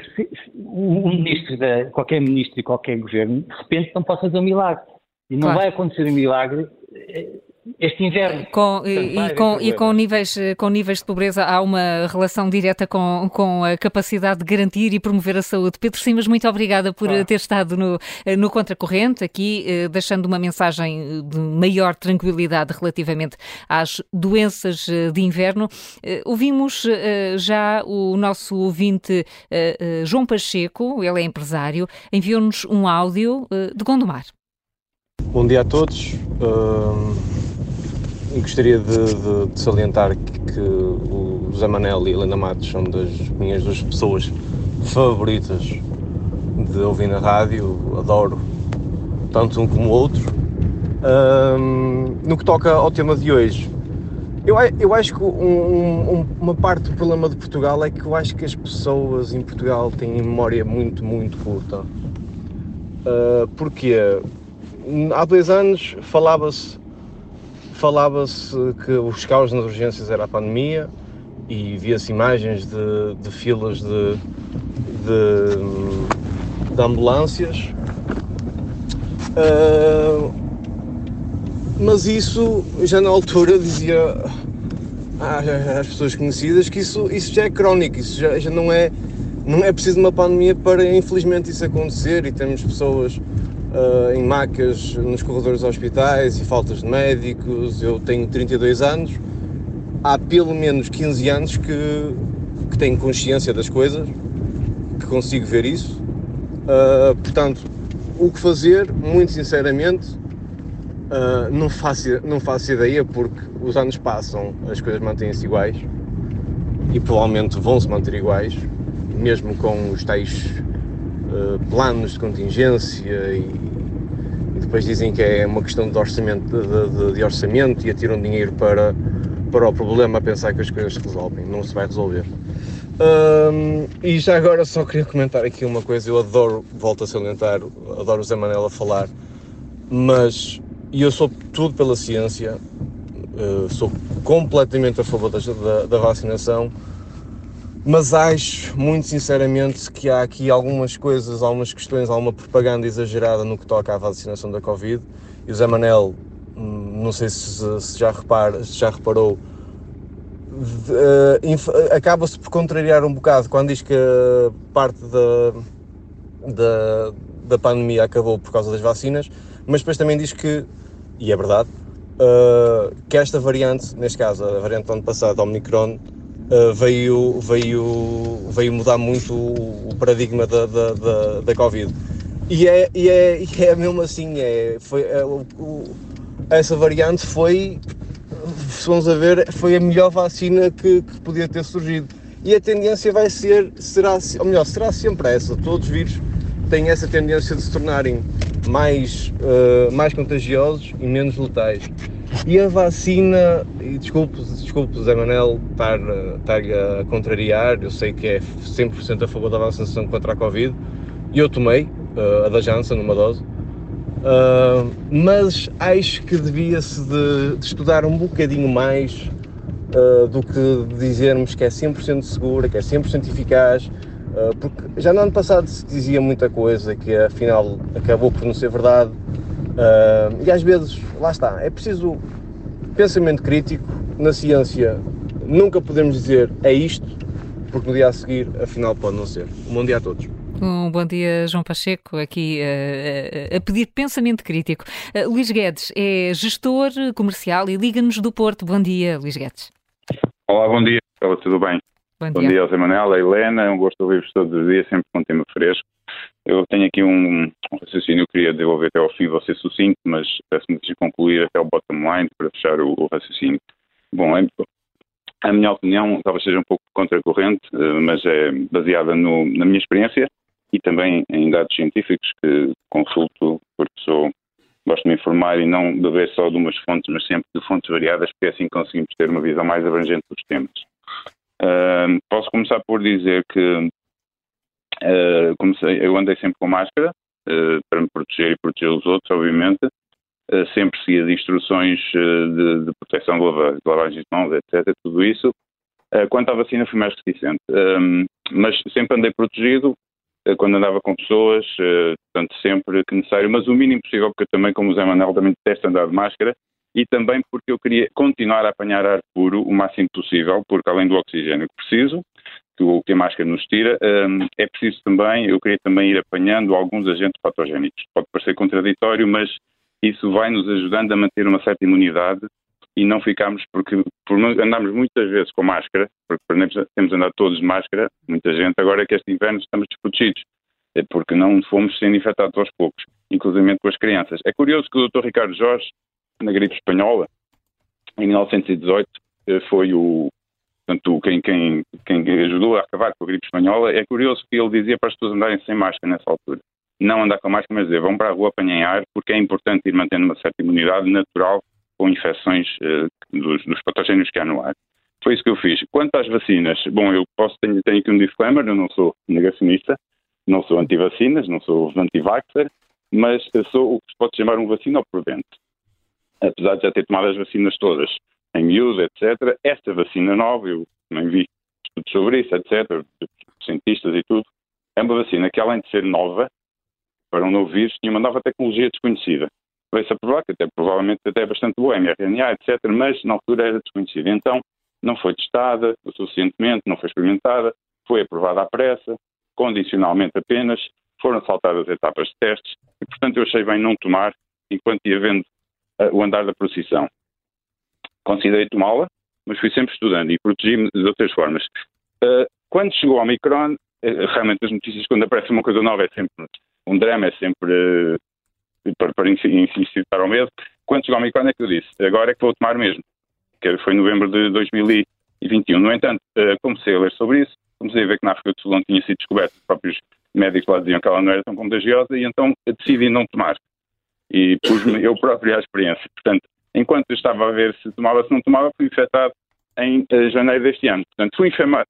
Um ministro, da, qualquer ministro e qualquer governo, de repente não pode fazer um milagre. E não claro. vai acontecer um milagre eh, este inverno. Com, e, e, com, e, com, níveis, com níveis de pobreza há uma relação direta com, com a capacidade de garantir e promover a saúde. Pedro Simas, muito obrigada por ah. ter estado no, no Contracorrente, aqui eh, deixando uma mensagem de maior tranquilidade relativamente às doenças eh, de inverno. Eh, ouvimos já o nosso ouvinte João Pacheco, ele é empresário, enviou-nos um áudio de Gondomar. Bom dia a todos. Uh gostaria de, de, de salientar que, que, o José Manel e a Helena Matos são das minhas duas pessoas favoritas de ouvir na rádio, adoro tanto um como o outro. Um, no que toca ao tema de hoje, eu, eu acho que um, um, uma parte do problema de Portugal é que eu acho que as pessoas em Portugal têm memória muito, muito curta. Uh, porque há dois anos falava-se falava-se que os caos nas urgências era a pandemia e via-se imagens de, de filas de, de, de ambulâncias. Uh, mas isso já na altura dizia às pessoas conhecidas que isso, isso já é crónico, isso já, já não é não é preciso uma pandemia para infelizmente isso acontecer e temos pessoas uh, em macas nos corredores dos hospitais e faltas de médicos. Eu tenho 32 anos, há pelo menos 15 anos que, que tenho consciência das coisas, que consigo ver isso. Uh, portanto, o que fazer, muito sinceramente, uh, não, faço, não faço ideia porque os anos passam, as coisas mantêm-se iguais e provavelmente vão se manter iguais, mesmo com os tais uh, planos de contingência e depois dizem que é uma questão de orçamento, de, de, de orçamento e atiram dinheiro para, para o problema a pensar que as coisas se resolvem. Não se vai resolver. Um, e já agora só queria comentar aqui uma coisa, eu adoro, volto a salientar, adoro o Zé Manel a falar, mas eu sou tudo pela ciência, uh, sou completamente a favor da, da, da vacinação, mas acho, muito sinceramente, que há aqui algumas coisas, algumas questões, alguma propaganda exagerada no que toca à vacinação da Covid. E o Zé Manel, hum, não sei se, se já, repara, se já reparou, uh, acaba-se por contrariar um bocado quando diz que parte da, da, da pandemia acabou por causa das vacinas, mas depois também diz que, e é verdade, uh, que esta variante, neste caso a variante do ano passado, Omicron, uh, veio, veio, veio mudar muito o, o paradigma da, da, da, da, Covid. E é, e, é, e é mesmo assim, é, foi, é, o, o, essa variante foi, se vamos a ver, foi a melhor vacina que, que podia ter surgido. E a tendência vai ser, será, ou melhor, será sempre essa. Todos os vírus têm essa tendência de se tornarem mais, uh, mais contagiosos e menos letais. E a vacina, e desculpe, desculpe Zé Manel estar, estar a contrariar, eu sei que é 100% a favor da vacinação contra a Covid, e eu tomei uh, a da Janssen, numa dose, uh, mas acho que devia-se de, de, estudar um bocadinho mais uh, do que dizermos que é 100% segura, que é 100% eficaz, porque já no ano passado se dizia muita coisa que afinal acabou por não ser verdade, e às vezes, lá está, é preciso pensamento crítico, na ciência nunca podemos dizer é isto, porque no dia a seguir, afinal, pode não ser. Um bom dia a todos. Um bom dia, João Pacheco, aqui uh, a pedir pensamento crítico. Uh, Luís Guedes é gestor comercial e liga-nos do Porto. Bom dia, Luís Guedes. Olá, bom dia. Tudo bem? Bom, bom dia, dia José Manuel, a Helena. É um gosto de ouvir-vos todos os dias, sempre com um tema fresco. Eu tenho aqui um, raciocínio que queria desenvolver até ao fim, vou ser sucinto, mas peço-me de concluir até o bottom line para fechar o, o raciocínio. Bom, é, a minha opinião talvez seja um pouco contracorrente, mas é baseada no, na minha experiência e também em dados científicos que consulto, porque sou, gosto de me informar e não beber só de umas fontes, mas sempre de fontes variadas, porque assim conseguimos ter uma visão mais abrangente dos temas. Uh, posso começar por dizer que uh, comecei, eu andei sempre com máscara uh, para me proteger e proteger os outros, obviamente. sempre segui as instruções de, de, proteção de, lavagem de mãos, etc. Tudo isso. quanto à vacina, fui mais reticente. mas sempre andei protegido quando andava com pessoas, portanto, sempre que necessário, mas o mínimo possível, porque eu também, como o Zé Manuel, também detesto andar de máscara, e também porque eu queria continuar a apanhar ar puro o máximo possível, porque além do oxigênio que preciso, que, o, que a máscara nos tira, um, é preciso também, eu queria também ir apanhando alguns agentes patogénicos. Pode parecer contraditório, mas isso vai nos ajudando a manter uma certa imunidade e não ficarmos, porque por andarmos muitas vezes com máscara, porque por exemplo, temos andado todos de máscara, muita gente, agora que este inverno estamos desprotegidos, é porque não fomos sendo infectados aos poucos, inclusive com as crianças. É curioso que o Dr. Ricardo Jorge na gripe espanhola, em 1918, eh, foi o, portanto, quem, quem, quem ajudou a acabar com a gripe espanhola. É curioso que ele dizia para as pessoas andarem sem máscara nessa altura. Não andar com máscara, mas dizer, vão para a rua apanhar ar, porque é importante ir mantendo uma certa imunidade natural com infecções uh, dos, dos patogénios que há no ar. Foi isso que eu fiz. Quanto às vacinas, bom, eu posso tenho, tenho aqui um disclaimer, eu não sou negacionista, não sou anti-vacinas, não sou anti-vaxxer, mas sou o que se pode chamar um vacina ao prevente apesar de já ter tomado as vacinas todas em miúdo, etc., esta vacina nova, eu também vi estudos sobre isso, etc., cientistas e tudo, é uma vacina que, além de ser nova, para um novo vírus, tinha uma nova tecnologia desconhecida. Veio-se a provar que até, provavelmente até é bastante boa, mRNA, etc., mas na altura era desconhecida. Então, não foi testada o suficientemente, não foi experimentada, foi aprovada à pressa, condicionalmente apenas, foram saltadas etapas de testes, e portanto eu achei bem não tomar, enquanto ia vendo uh, o andar da procissão. Considerei tomá-la, mas fui sempre estudando e protegi-me de outras formas. Uh, quando chegou ao Micron, uh, realmente as notícias, quando aparece uma coisa nova, é sempre um drama, é sempre para, para incitar ao medo. Quando chegou ao Micron é que eu disse, agora é que vou tomar mesmo, que foi em novembro de 2021. No entanto, comecei a ler sobre isso, comecei a ver que na África do Sul não tinha sido descoberto, os próprios médicos lá diziam que ela não era tão contagiosa e então decidi não tomar e pus-me eu próprio à experiência. Portanto, enquanto estava a ver se tomava se não tomava, fui infectado em uh, janeiro deste ano. Portanto, fui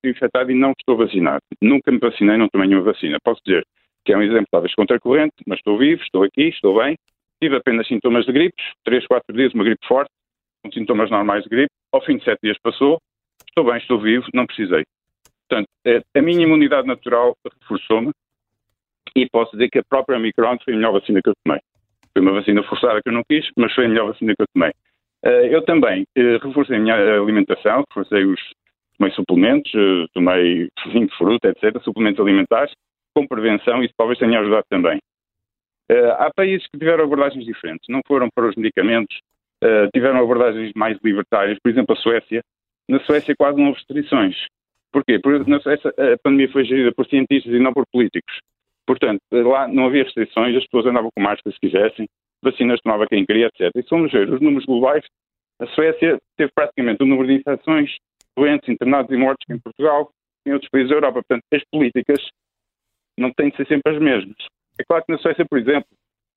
infectado e não estou vacinado. Nunca me vacinei, não tomei nenhuma vacina. Posso dizer que é um exemplo talvez contracorrente, mas estou vivo, estou aqui, estou bem. Tive apenas sintomas de gripe, 3, 4 dias, uma gripe forte, com sintomas normais de gripe. Ao fim de 7 dias passou, estou bem, estou vivo, não precisei. Portanto, eh, a minha imunidade natural reforçou-me e posso dizer que a própria Omicron foi a melhor vacina que eu tomei. Foi uma vacina forçada que eu não quis, mas foi a melhor vacina que eu tomei. Uh, eu também uh, reforcei a minha alimentação, reforcei os tomei suplementos, uh, tomei vinho fruta, etc., suplementos alimentares, com prevenção, isso talvez tenha ajudado também. há países que tiveram abordagens diferentes, não foram para os medicamentos, tiveram abordagens mais libertárias, por exemplo, a Suécia. Na Suécia quase não houve restrições. Porquê? Porque na Suécia a pandemia foi gerida por cientistas e não por políticos. Portanto, lá não havia restrições, as pessoas andavam com máscara se quisessem, vacinas tomava quem queria, etc. E se vamos ver os números globais, a Suécia teve praticamente o número de infecções, doentes, internados e mortos que em Portugal, em outros países da Europa. Portanto, as políticas não têm de ser sempre as mesmas. É claro que na Suécia, por exemplo,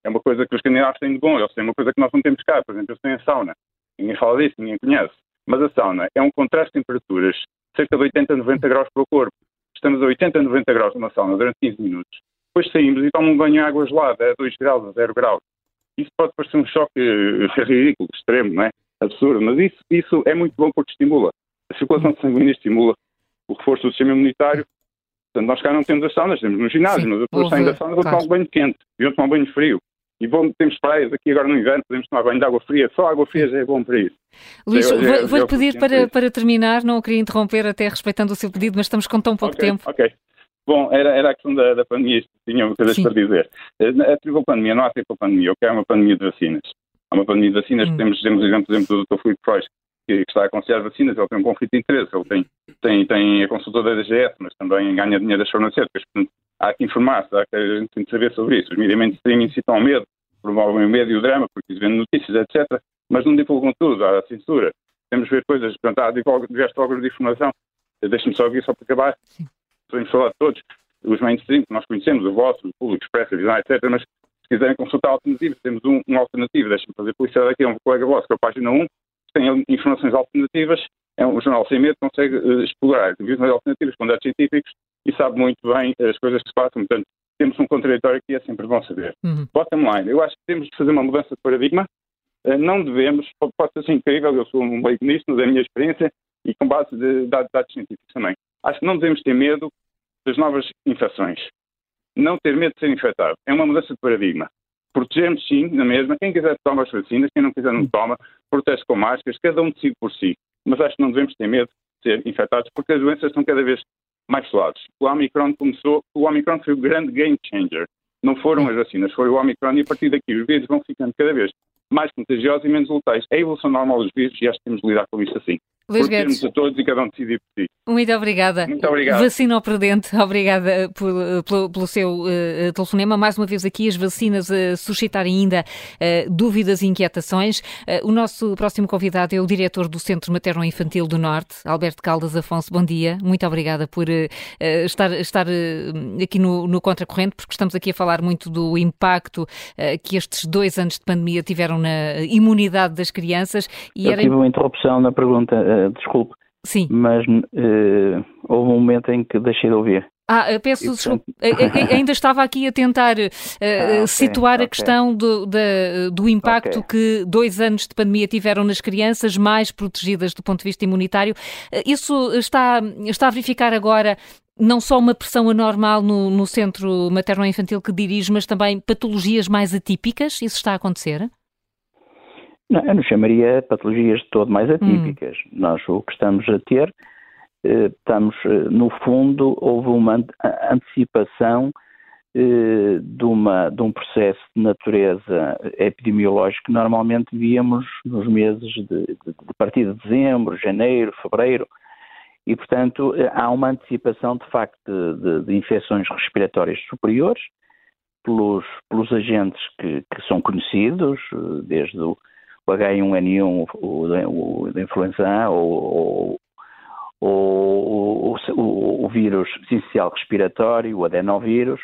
é uma coisa que os escandinavos têm de bom, eles têm uma coisa que nós não temos cá, por exemplo, eles têm a sauna. Ninguém fala disso, ninguém conhece. Mas a sauna é um contraste de temperaturas cerca de 80 a 90 graus para o corpo. Estamos a 80 a 90 graus numa sauna durante 15 minutos depois saímos e tomam um banho de água gelada a 2 graus, a 0 graus. Isso pode parecer um choque eh, ridículo, extremo, não é? Absurdo, mas isso, isso é muito bom porque estimula. A circulação sanguínea estimula o reforço do sistema imunitário. Portanto, nós cá não temos as saunas, temos no ginásio, Sim, mas as pessoas saem da sauna vão claro. tomar um banho quente, vão tomar um banho frio. E bom, temos praias aqui agora no inverno, podemos tomar banho de água fria, só água fria já é bom para isso. Luís, vou-lhe pedir para, para terminar, não queria interromper até respeitando o seu pedido, mas estamos com tão pouco okay, tempo. Ok, Bom, era, era a questão da, da pandemia, tinha coisas Sim. para dizer. Eh, a tripla pandemia, não há tripla pandemia, o que é uma pandemia de vacinas. Há uma pandemia de vacinas, hum. temos, temos exemplo, por exemplo, do Dr. Filipe Freud, que, que, está a aconselhar vacinas, ele tem um conflito de interesse, ele tem, tem, tem a consultora da DGS, mas também ganha dinheiro das farmacêuticas. Portanto, há que informar-se, há que a gente tem que saber sobre isso. Os mídias mainstream incitam ao medo, promovem o medo e o drama, porque vendo notícias, etc., mas não divulgam tudo, há censura. temos de ver coisas, portanto, há diversos órgãos de informação, deixe-me só aqui, só para acabar, Sim. Podemos falar de todos, os mainstream que nós conhecemos, o vosso, o público, expresso, visão, etc., mas se quiserem consultar alternativas, temos um, um alternativo, deixe-me fazer publicidade aqui, é um colega vosso, que é a página 1, tem informações alternativas, é um jornal sem medo, consegue uh, explorar visões alternativas com dados científicos e sabe muito bem as coisas que se passam, portanto, temos um contraditório que é sempre bom saber. Uhum. Bottom line, eu acho que temos de fazer uma mudança de paradigma, uh, não devemos, pode ser incrível, eu sou um leigo nisso, da minha experiência, e com base de dados, dados científicos também. Acho que não devemos ter medo das novas infecções. Não ter medo de ser infectado. É uma mudança de paradigma. Protegermos sim, na mesma. Quem quiser toma as vacinas, quem não quiser não toma. Protege com máscaras, cada um decide por si. Mas acho que não devemos ter medo de ser infectados porque as doenças estão cada vez mais suaves. O Omicron começou, o Omicron foi o grande game changer. Não foram as vacinas, foi o Omicron e a partir daqui os vírus vão ficando cada vez mais contagiosos e menos letais. É a evolução normal dos vírus e acho que temos de lidar com isso assim. Luís Guedes. a todos e cada um decidir por si. Muito obrigada. Muito obrigado. Vacina ao Prudente, obrigada por, pelo, pelo, seu uh, telefonema. Mais uma vez aqui as vacinas a suscitar ainda uh, dúvidas e inquietações. Uh, o nosso próximo convidado é o diretor do Centro Materno Infantil do Norte, Alberto Caldas Afonso. Bom dia. Muito obrigada por estar, estar aqui no, no Contracorrente, porque estamos aqui a falar muito do impacto que estes dois anos de pandemia tiveram na imunidade das crianças. E Eu era... tive uma interrupção na pergunta desculpe. Sim. Mas uh, houve um momento em que deixei de ouvir. Ah, peço e, desculpa. Ainda estava aqui a tentar uh, ah, okay, situar okay. a questão do, do impacto okay. que dois anos de pandemia tiveram nas crianças mais protegidas do ponto de vista imunitário. Isso está, está a verificar agora não só uma pressão anormal no, no centro materno-infantil que dirige, mas também patologias mais atípicas? Isso está a acontecer? Não, eu não chamaria patologias de todo mais atípicas. Hum. Nós o que estamos a ter, eh, estamos, eh, no fundo, houve uma antecipação eh, de, uma, de um processo de natureza epidemiológica que normalmente víamos nos meses de, de, de partir de dezembro, janeiro, fevereiro, e, portanto, há uma antecipação, de facto, de, de infecções respiratórias superiores pelos, pelos agentes que, que, são conhecidos, desde o, o H1N1, o, o da influenza A, ou, ou, o, o, vírus essencial respiratório, o adenovírus,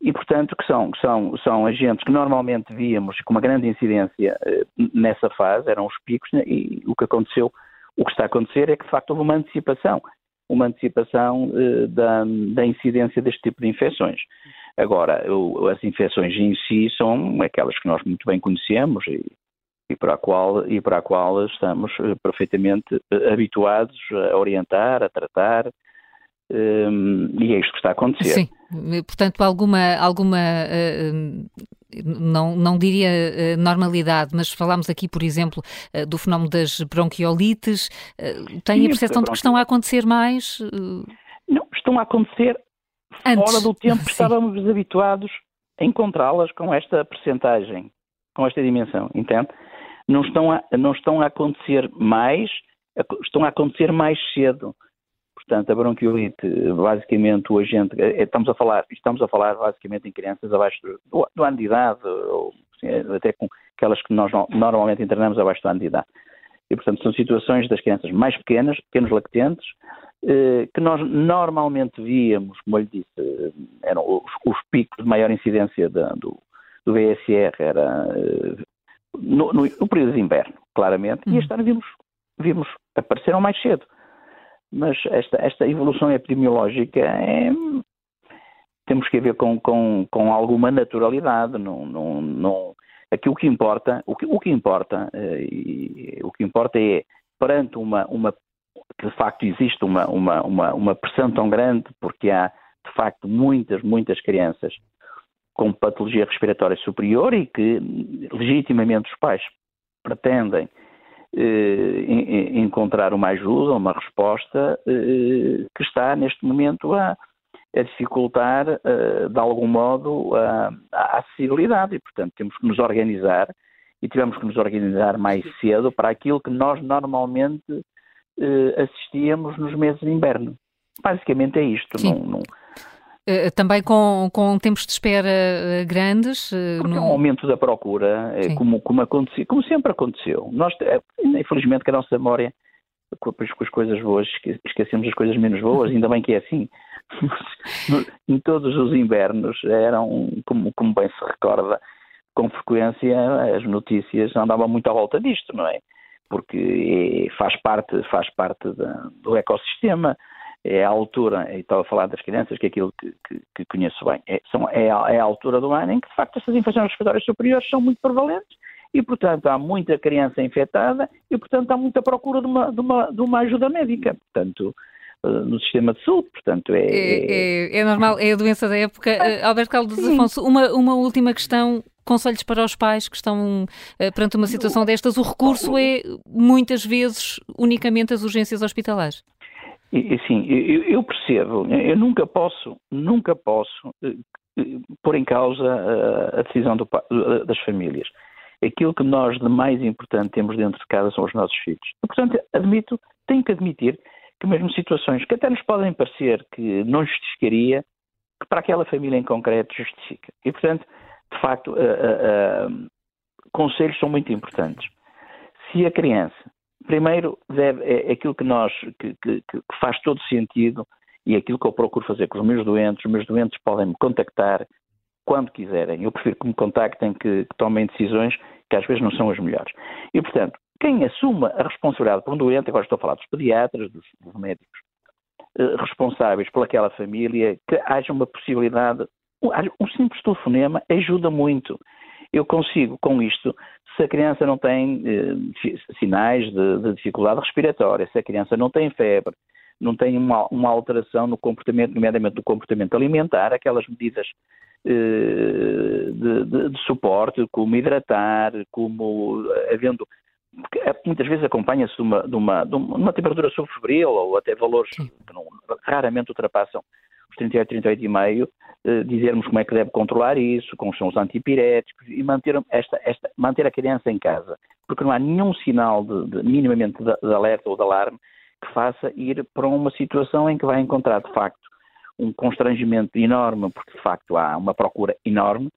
e, portanto, que são, são, são agentes que normalmente víamos com uma grande incidência eh, nessa fase, eram os picos, né, e o que aconteceu, o que está a acontecer é que, de facto, houve uma antecipação, uma antecipação eh, da, da incidência deste tipo de infecções. Agora, o, as infecções em si são aquelas que nós muito bem conhecemos, e e para a qual, e para a qual estamos eh, perfeitamente eh, habituados a orientar, a tratar, um, e é isto que está a acontecer. Sim, portanto, alguma, alguma não, não diria normalidade, mas falámos aqui, por exemplo, do fenómeno das bronquiolites. Tem Sim, a percepção de que estão a acontecer mais? Não, estão a acontecer Antes. fora do tempo que estávamos habituados a encontrá-las com esta percentagem, com esta dimensão, entende? Não estão a, não estão a acontecer mais, estão a acontecer mais cedo. Portanto, a bronquiolite, basicamente, o agente, eh, estamos a falar, estamos a falar basicamente em crianças abaixo do, do ano de idade, ou até com aquelas que nós normalmente internamos abaixo do ano de idade. E, portanto, são situações das crianças mais pequenas, pequenos lactentes, eh, que nós normalmente víamos, como eu lhe disse, eh, eram os, os picos de maior incidência do, do VSR, era no, no, no período de inverno, claramente, e este ano vimos, vimos, apareceram mais cedo. Mas esta, esta evolução epidemiológica é, temos que ver com, com, com alguma naturalidade. Não, não, não, aqui o que importa, o que, o que importa, eh, e, o que importa é perante uma, uma que de facto existe uma, uma, uma, uma pressão tão grande, porque há de facto muitas, muitas crianças com patologia respiratória superior e que legitimamente os pais pretendem eh, encontrar uma ajuda, uma resposta eh, que está neste momento a, a dificultar eh, de algum modo a, a, acessibilidade e portanto temos que nos organizar e tivemos que nos organizar mais cedo para aquilo que nós normalmente eh, assistíamos nos meses de inverno. Basicamente é isto. Não, não, também com, com tempos de espera uh, grandes? Uh, Porque no... é um aumento da procura, como, como, aconteceu, como sempre aconteceu. Nós, infelizmente, que a nossa memória, com, com as coisas boas, esquecemos as coisas menos boas, ainda bem que é assim. em todos os invernos eram, como, como bem se recorda, com frequência as notícias andavam muito à volta disto, não é? Porque faz parte, faz parte da, do ecossistema, é a altura, e estava a falar das crianças, que é aquilo que, que, que conheço bem, é, são, é, a, é a altura do ano em que, de facto, essas infecções respiratórias superiores são muito prevalentes e, portanto, há muita criança infectada e, portanto, há muita procura de uma, de uma, de uma ajuda médica. Portanto, eh, no sistema de saúde, portanto é... É, é, é normal, é a doença da época. Ah, Alberto Carlos Afonso, uma, uma última questão, conselhos para os pais que estão uh, perante uma situação destas, o recurso é muitas vezes unicamente as urgências hospitalares? Sim, eu, percebo, eu nunca posso, nunca posso uh, pôr em causa a, a decisão do, das famílias. Aquilo que nós de mais importante temos dentro de casa são os nossos filhos. E, portanto, admito, tenho que admitir que mesmo situações que até nos podem parecer que não justificaria, que para aquela família em concreto justifica. E, portanto, de facto, conselhos são muito importantes. Se a criança, primeiro, deve, é, é aquilo que nós, que, que, que, faz todo sentido e é aquilo que eu procuro fazer com os meus doentes, os meus doentes podem me contactar quando quiserem. Eu prefiro que me contactem, que, que tomem decisões que às vezes não são as melhores. E, portanto, quem assuma a responsabilidade por um doente, agora estou a falar dos pediatras, dos, dos médicos eh, responsáveis pelaquela família, que haja uma possibilidade, um, um simples telefonema ajuda muito. Eu consigo, com isto, se a criança não tem eh, sinais de, de, dificuldade respiratória, se a criança não tem febre, não tem uma, uma alteração no comportamento, nomeadamente no comportamento alimentar, aquelas medidas eh, de, de, de, suporte, como hidratar, como eh, havendo porque é, muitas vezes acompanha-se de uma, de, uma, de uma temperatura subfebril ou até valores que não, raramente ultrapassam os 38, 38,5, eh, dizermos como é que deve controlar isso, com os antipiréticos e manter, esta, esta, manter a criança em casa, porque não há nenhum sinal de, de minimamente de, de alerta ou de alarme que faça ir para uma situação em que vai encontrar de facto um constrangimento enorme, porque de facto há uma procura enorme,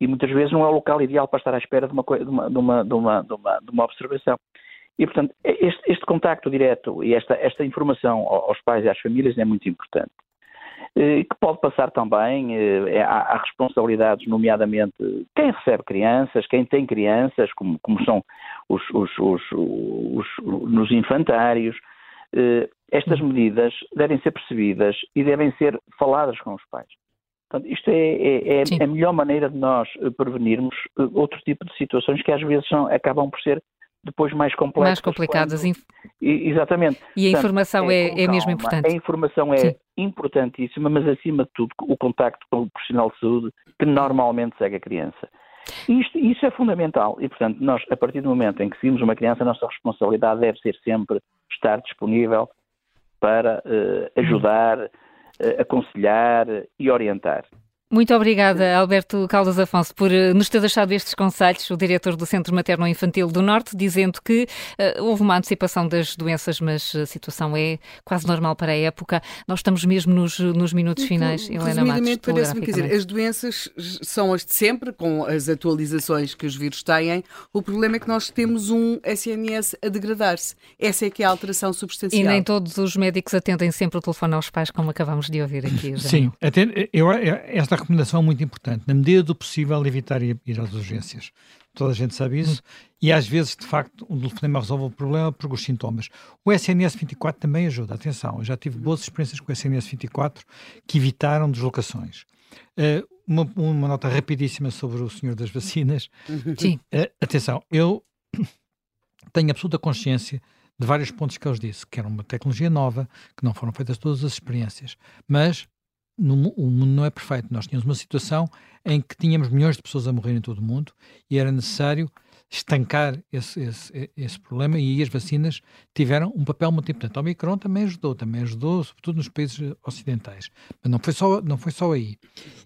e muitas vezes não é o local ideal para estar à espera de uma, de uma, de uma, de uma, de uma, de uma observação. E, portanto, este, este contacto direto e esta, esta informação aos pais e às famílias é muito importante. Eh, que pode passar também, eh, há, há responsabilidades, nomeadamente quem recebe crianças, quem tem crianças, como, como são os, os, os, os, nos infantários. Eh, estas medidas devem ser percebidas e devem ser faladas com os pais. Portanto, isto é, é, é a melhor maneira de nós prevenirmos outro tipo de situações que às vezes são, acabam por ser depois mais complexas. Mais complicadas. Quando... Exatamente. E a Portanto, informação é, é, é mesmo importante. A informação é Sim. importantíssima, mas acima de tudo o contacto com o profissional de saúde que normalmente segue a criança. Isto, isso é fundamental e, portanto, nós, a partir do momento em que seguimos uma criança, a nossa responsabilidade deve ser sempre estar disponível para uh, ajudar, eh, aconselhar e orientar. Muito obrigada, Alberto Caldas Afonso, por eh, nos ter deixado estes conselhos, o diretor do Centro Materno Infantil do Norte, dizendo que uh, houve uma antecipação das doenças, mas a situação é quase normal para a época. Nós estamos mesmo nos, nos minutos finais, Helena Matos. parece-me, quer dizer, as doenças são as de sempre, com as atualizações que os vírus têm. O problema é que nós temos um SNS a degradar-se. Essa é que é a alteração substancial. E nem todos os médicos atendem sempre o telefone aos pais, como acabamos de ouvir aqui. Sim, eu, esta recomendação muito importante, na medida do possível evitar ir, ir às urgências. Toda a gente sabe isso. E às vezes, de facto, o telefonema resolve o problema por os sintomas. O SNS 24 também ajuda. Atenção, eu já tive boas experiências com o SNS 24 que evitaram deslocações. Uh, uma, uma, nota rapidíssima sobre o senhor das vacinas. Sim. Uh, atenção, eu tenho absoluta consciência de vários pontos que eles disse, que era uma tecnologia nova, que não foram feitas todas as experiências, mas no, o mundo não é perfeito. Nós tínhamos uma situação em que tínhamos milhões de pessoas a morrer em todo o mundo e era necessário estancar esse, esse, esse problema e as vacinas tiveram um papel muito importante. O Omicron também ajudou, também ajudou, sobretudo nos países ocidentais. Mas não foi só, não foi só aí.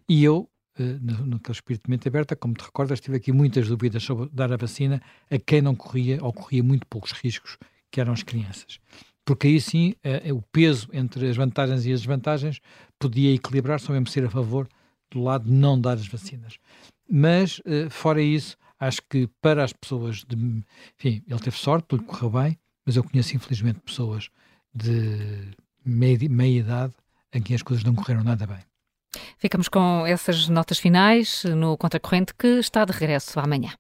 E eu, eh, no, naquele espírito de mente aberta, como te recordas, tive aqui muitas dúvidas sobre dar a vacina a quem não corria ou corria muito poucos riscos, que eram as crianças porque aí sim é, o peso entre as vantagens e as desvantagens podia equilibrar, só mesmo ser a favor do lado de não dar as vacinas. Mas, uh, fora isso, acho que para as pessoas de. Enfim, ele teve sorte, tudo correu bem, mas eu conheço infelizmente pessoas de meia, meia idade em que as coisas não correram nada bem. Ficamos com essas notas finais no Contracorrente que está de regresso amanhã.